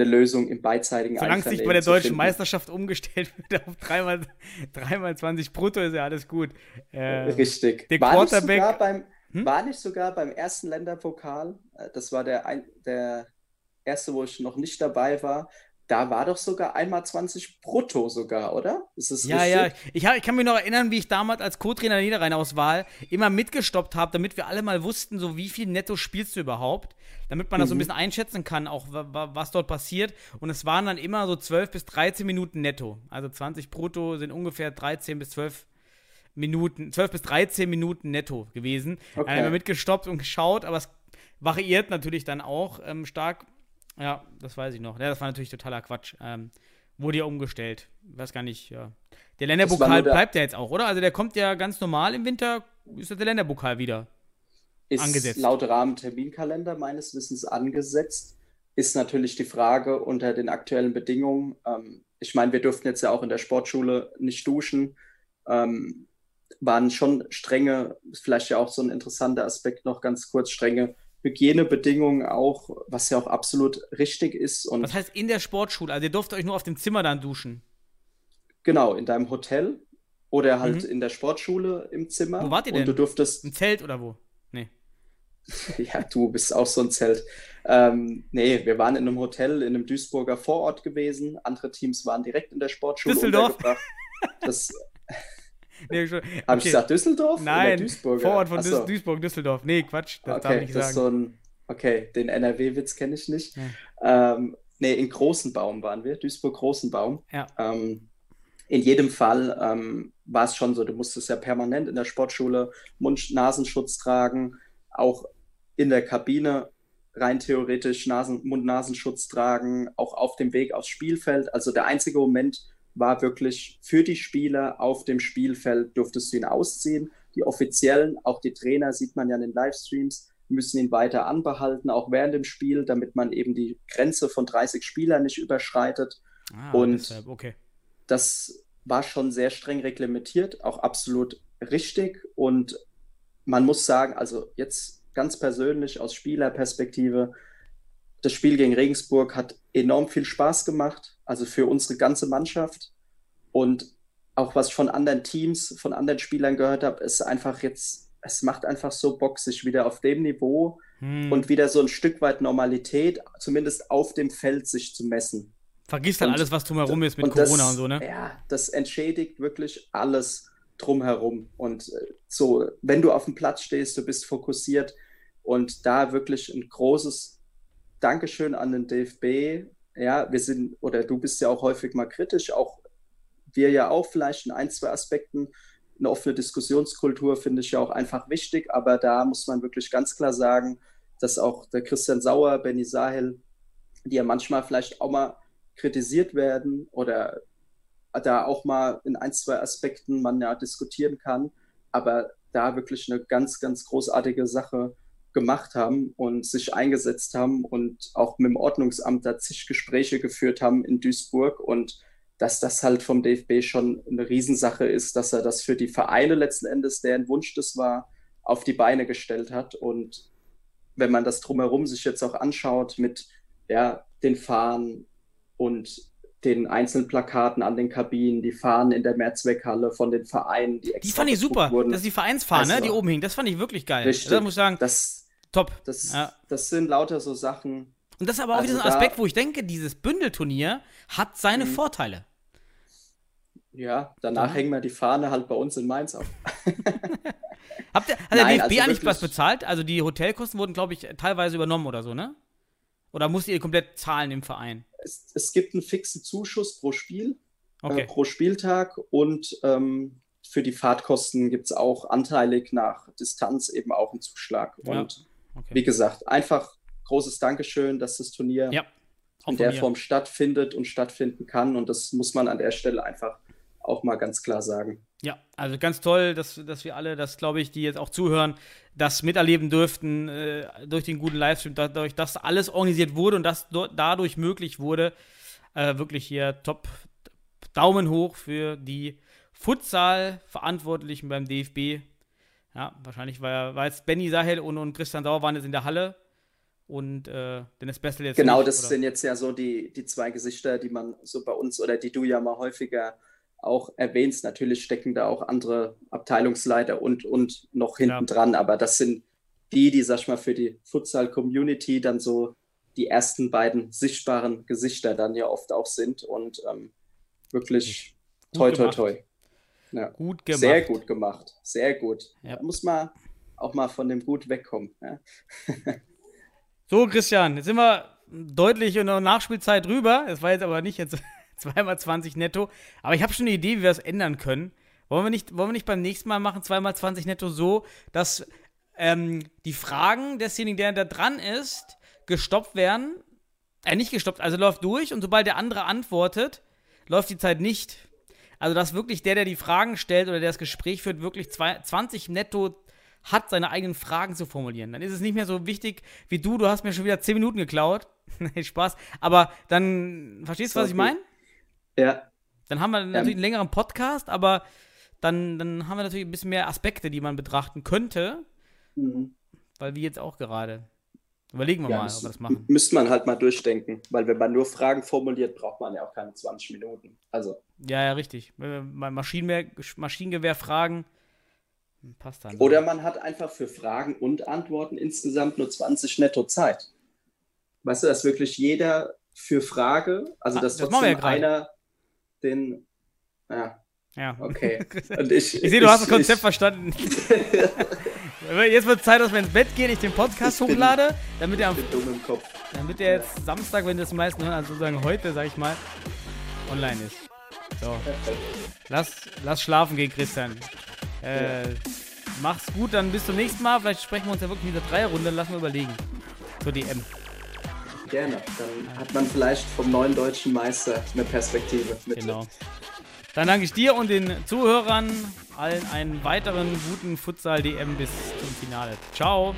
F: eine Lösung im beidseitigen
E: Solange es nicht bei der deutschen Meisterschaft umgestellt wird auf 3 dreimal 20 brutto, ist ja alles gut.
F: Äh, Richtig.
E: Der
F: war
E: Quarterback.
F: Nicht sogar beim, hm? War nicht sogar beim ersten Länderpokal, äh, das war der, ein, der erste, wo ich noch nicht dabei war, da war doch sogar einmal 20 brutto sogar, oder?
E: Ist das ja, richtig? Ja, ich, hab, ich kann mich noch erinnern, wie ich damals als Co-Trainer der Niederrheinauswahl immer mitgestoppt habe, damit wir alle mal wussten, so wie viel netto spielst du überhaupt, damit man mhm. das so ein mhm. bisschen einschätzen kann, auch was dort passiert. Und es waren dann immer so 12 bis 13 Minuten netto. Also 20 brutto sind ungefähr 13 bis 12 Minuten, 12 bis 13 Minuten netto gewesen. Okay. Dann haben wir mitgestoppt und geschaut, aber es variiert natürlich dann auch ähm, stark ja, das weiß ich noch. Ja, das war natürlich totaler Quatsch. Ähm, wurde ja umgestellt. Weiß gar nicht, ja. Der Länderpokal bleibt ja jetzt auch, oder? Also der kommt ja ganz normal im Winter, ist der Länderpokal wieder
F: ist angesetzt. laut Rahmenterminkalender meines Wissens angesetzt. Ist natürlich die Frage unter den aktuellen Bedingungen. Ähm, ich meine, wir durften jetzt ja auch in der Sportschule nicht duschen. Ähm, waren schon strenge, vielleicht ja auch so ein interessanter Aspekt noch ganz kurz, strenge Hygienebedingungen auch, was ja auch absolut richtig ist. Und
E: was heißt in der Sportschule? Also ihr durft euch nur auf dem Zimmer dann duschen?
F: Genau, in deinem Hotel oder halt mhm. in der Sportschule im Zimmer.
E: Wo wart ihr denn?
F: Und du durftest.
E: Im Zelt oder wo? Nee.
F: ja, du bist auch so ein Zelt. Ähm, nee, wir waren in einem Hotel in einem Duisburger Vorort gewesen. Andere Teams waren direkt in der Sportschule
E: Düsseldorf.
F: Das Nee, okay. Habe ich gesagt Düsseldorf?
E: Nein, Duisburg. Vorort von so. Duisburg, Düsseldorf. Nee, Quatsch,
F: das okay, darf ich nicht sagen. So ein, okay, den NRW-Witz kenne ich nicht. Ja. Ähm, nee, in Großenbaum waren wir, Duisburg-Großenbaum.
E: Ja.
F: Ähm, in jedem Fall ähm, war es schon so, du musstest ja permanent in der Sportschule Mund-Nasenschutz tragen, auch in der Kabine rein theoretisch Mund-Nasenschutz tragen, auch auf dem Weg aufs Spielfeld. Also der einzige Moment, war wirklich für die Spieler auf dem Spielfeld, durftest du ihn ausziehen. Die Offiziellen, auch die Trainer, sieht man ja in den Livestreams, müssen ihn weiter anbehalten, auch während dem Spiel, damit man eben die Grenze von 30 Spielern nicht überschreitet. Ah, und deshalb, okay. das war schon sehr streng reglementiert, auch absolut richtig. Und man muss sagen, also jetzt ganz persönlich aus Spielerperspektive, das Spiel gegen Regensburg hat enorm viel Spaß gemacht, also für unsere ganze Mannschaft. Und auch was ich von anderen Teams, von anderen Spielern gehört habe, ist einfach jetzt, es macht einfach so Bock, sich wieder auf dem Niveau hm. und wieder so ein Stück weit Normalität, zumindest auf dem Feld, sich zu messen.
E: Vergiss dann und, alles, was drumherum ist mit und Corona
F: das,
E: und so, ne?
F: Ja, das entschädigt wirklich alles drumherum. Und äh, so, wenn du auf dem Platz stehst, du bist fokussiert und da wirklich ein großes Dankeschön an den DFB. Ja, wir sind, oder du bist ja auch häufig mal kritisch, auch wir ja auch vielleicht in ein, zwei Aspekten. Eine offene Diskussionskultur finde ich ja auch einfach wichtig, aber da muss man wirklich ganz klar sagen, dass auch der Christian Sauer, Benny Sahel, die ja manchmal vielleicht auch mal kritisiert werden oder da auch mal in ein, zwei Aspekten man ja diskutieren kann, aber da wirklich eine ganz, ganz großartige Sache gemacht haben und sich eingesetzt haben und auch mit dem Ordnungsamt da zig Gespräche geführt haben in Duisburg und dass das halt vom DFB schon eine Riesensache ist, dass er das für die Vereine letzten Endes, deren Wunsch das war, auf die Beine gestellt hat. Und wenn man das drumherum sich jetzt auch anschaut mit ja, den Fahnen und den einzelnen Plakaten an den Kabinen, die Fahnen in der Mehrzweckhalle von den Vereinen,
E: die Die fand ich super, wurden. das ist die Vereinsfahne, also, die oben hing, das fand ich wirklich geil.
F: Richtig, also,
E: da muss ich sagen,
F: das, Top. Das, ja. das sind lauter so Sachen.
E: Und das ist aber auch also wieder so ein Aspekt, wo ich denke, dieses Bündelturnier hat seine mhm. Vorteile.
F: Ja, danach ja. hängen wir die Fahne halt bei uns in Mainz auf.
E: Habt ihr, hat der Nein, DFB also eigentlich was bezahlt? Also die Hotelkosten wurden, glaube ich, teilweise übernommen oder so, ne? Oder musst ihr komplett zahlen im Verein?
F: Es, es gibt einen fixen Zuschuss pro Spiel, äh, okay. äh, pro Spieltag und ähm, für die Fahrtkosten gibt es auch anteilig nach Distanz eben auch einen Zuschlag. Ja. Und Okay. Wie gesagt, einfach großes Dankeschön, dass das Turnier ja, in der Form stattfindet und stattfinden kann. Und das muss man an der Stelle einfach auch mal ganz klar sagen.
E: Ja, also ganz toll, dass, dass wir alle, das glaube ich, die jetzt auch zuhören, das miterleben dürften äh, durch den guten Livestream, dadurch, dass alles organisiert wurde und das dadurch möglich wurde. Äh, wirklich hier top Daumen hoch für die Futsal-Verantwortlichen beim DFB. Ja, wahrscheinlich war, war jetzt Benny Sahel und, und Christian Sauer waren jetzt in der Halle und äh, Dennis Bessel jetzt
F: Genau,
E: nicht,
F: das
E: oder?
F: sind jetzt ja so die, die zwei Gesichter, die man so bei uns oder die du ja mal häufiger auch erwähnst. Natürlich stecken da auch andere Abteilungsleiter und, und noch hinten dran, aber das sind die, die, sag ich mal, für die Futsal-Community dann so die ersten beiden sichtbaren Gesichter dann ja oft auch sind und ähm, wirklich
E: Gut
F: toi, toi,
E: gemacht.
F: toi. Ja.
E: Gut gemacht.
F: Sehr gut gemacht, sehr gut.
E: Ja.
F: Da muss man auch mal von dem Gut wegkommen. Ja?
E: So, Christian, jetzt sind wir deutlich in der Nachspielzeit drüber. Es war jetzt aber nicht jetzt zweimal 20 netto. Aber ich habe schon eine Idee, wie wir das ändern können. Wollen wir nicht, wollen wir nicht beim nächsten Mal machen, zweimal 20 netto so, dass ähm, die Fragen desjenigen, der da dran ist, gestoppt werden. Äh, nicht gestoppt, also läuft durch und sobald der andere antwortet, läuft die Zeit nicht. Also, dass wirklich der, der die Fragen stellt oder der das Gespräch führt, wirklich zwei, 20 netto hat, seine eigenen Fragen zu formulieren. Dann ist es nicht mehr so wichtig wie du, du hast mir schon wieder 10 Minuten geklaut. nee, Spaß. Aber dann, verstehst du, was ich meine?
F: Ja,
E: Dann haben wir natürlich einen längeren Podcast, aber dann, dann haben wir natürlich ein bisschen mehr Aspekte, die man betrachten könnte,
F: Mhm.
E: weil wie jetzt auch gerade. Überlegen wir
F: Ja,
E: mal,
F: müsst-
E: ob wir das machen.
F: Müsste man halt mal durchdenken, weil wenn man nur Fragen formuliert, braucht man ja auch keine 20 Minuten. Also,
E: Ja, ja, richtig. Wir Maschinengewehr, Maschinengewehr fragen, passt dann.
F: oder man hat einfach für Fragen und Antworten insgesamt nur 20 netto Zeit. Weißt du, dass wirklich jeder für Frage, also
E: Ah,
F: dass
E: das wir ja
F: trotzdem
E: gerade.
F: einer den, ja,
E: Ja.
F: okay. Und ich,
E: Ich sehe, du hast das Konzept
F: ich,
E: verstanden. Jetzt wird Zeit, dass wir ins Bett gehen, ich den Podcast
F: Ich bin-
E: hochlade, damit er, am,
F: ich
E: damit er jetzt Samstag, wenn das meisten hören, also sozusagen heute, sag ich mal, online ist. So, lass, lass schlafen gehen, Christian. Äh, Mach's gut, dann bis zum nächsten Mal. Vielleicht sprechen wir uns ja wirklich in dieser Dreierrunde, lassen wir überlegen. Zur DM.
F: Gerne. Dann hat man vielleicht vom neuen deutschen Meister eine Perspektive. Mit
E: Genau. Dann danke ich dir und den Zuhörern allen einen weiteren guten Futsal-DM bis zum Finale. Ciao.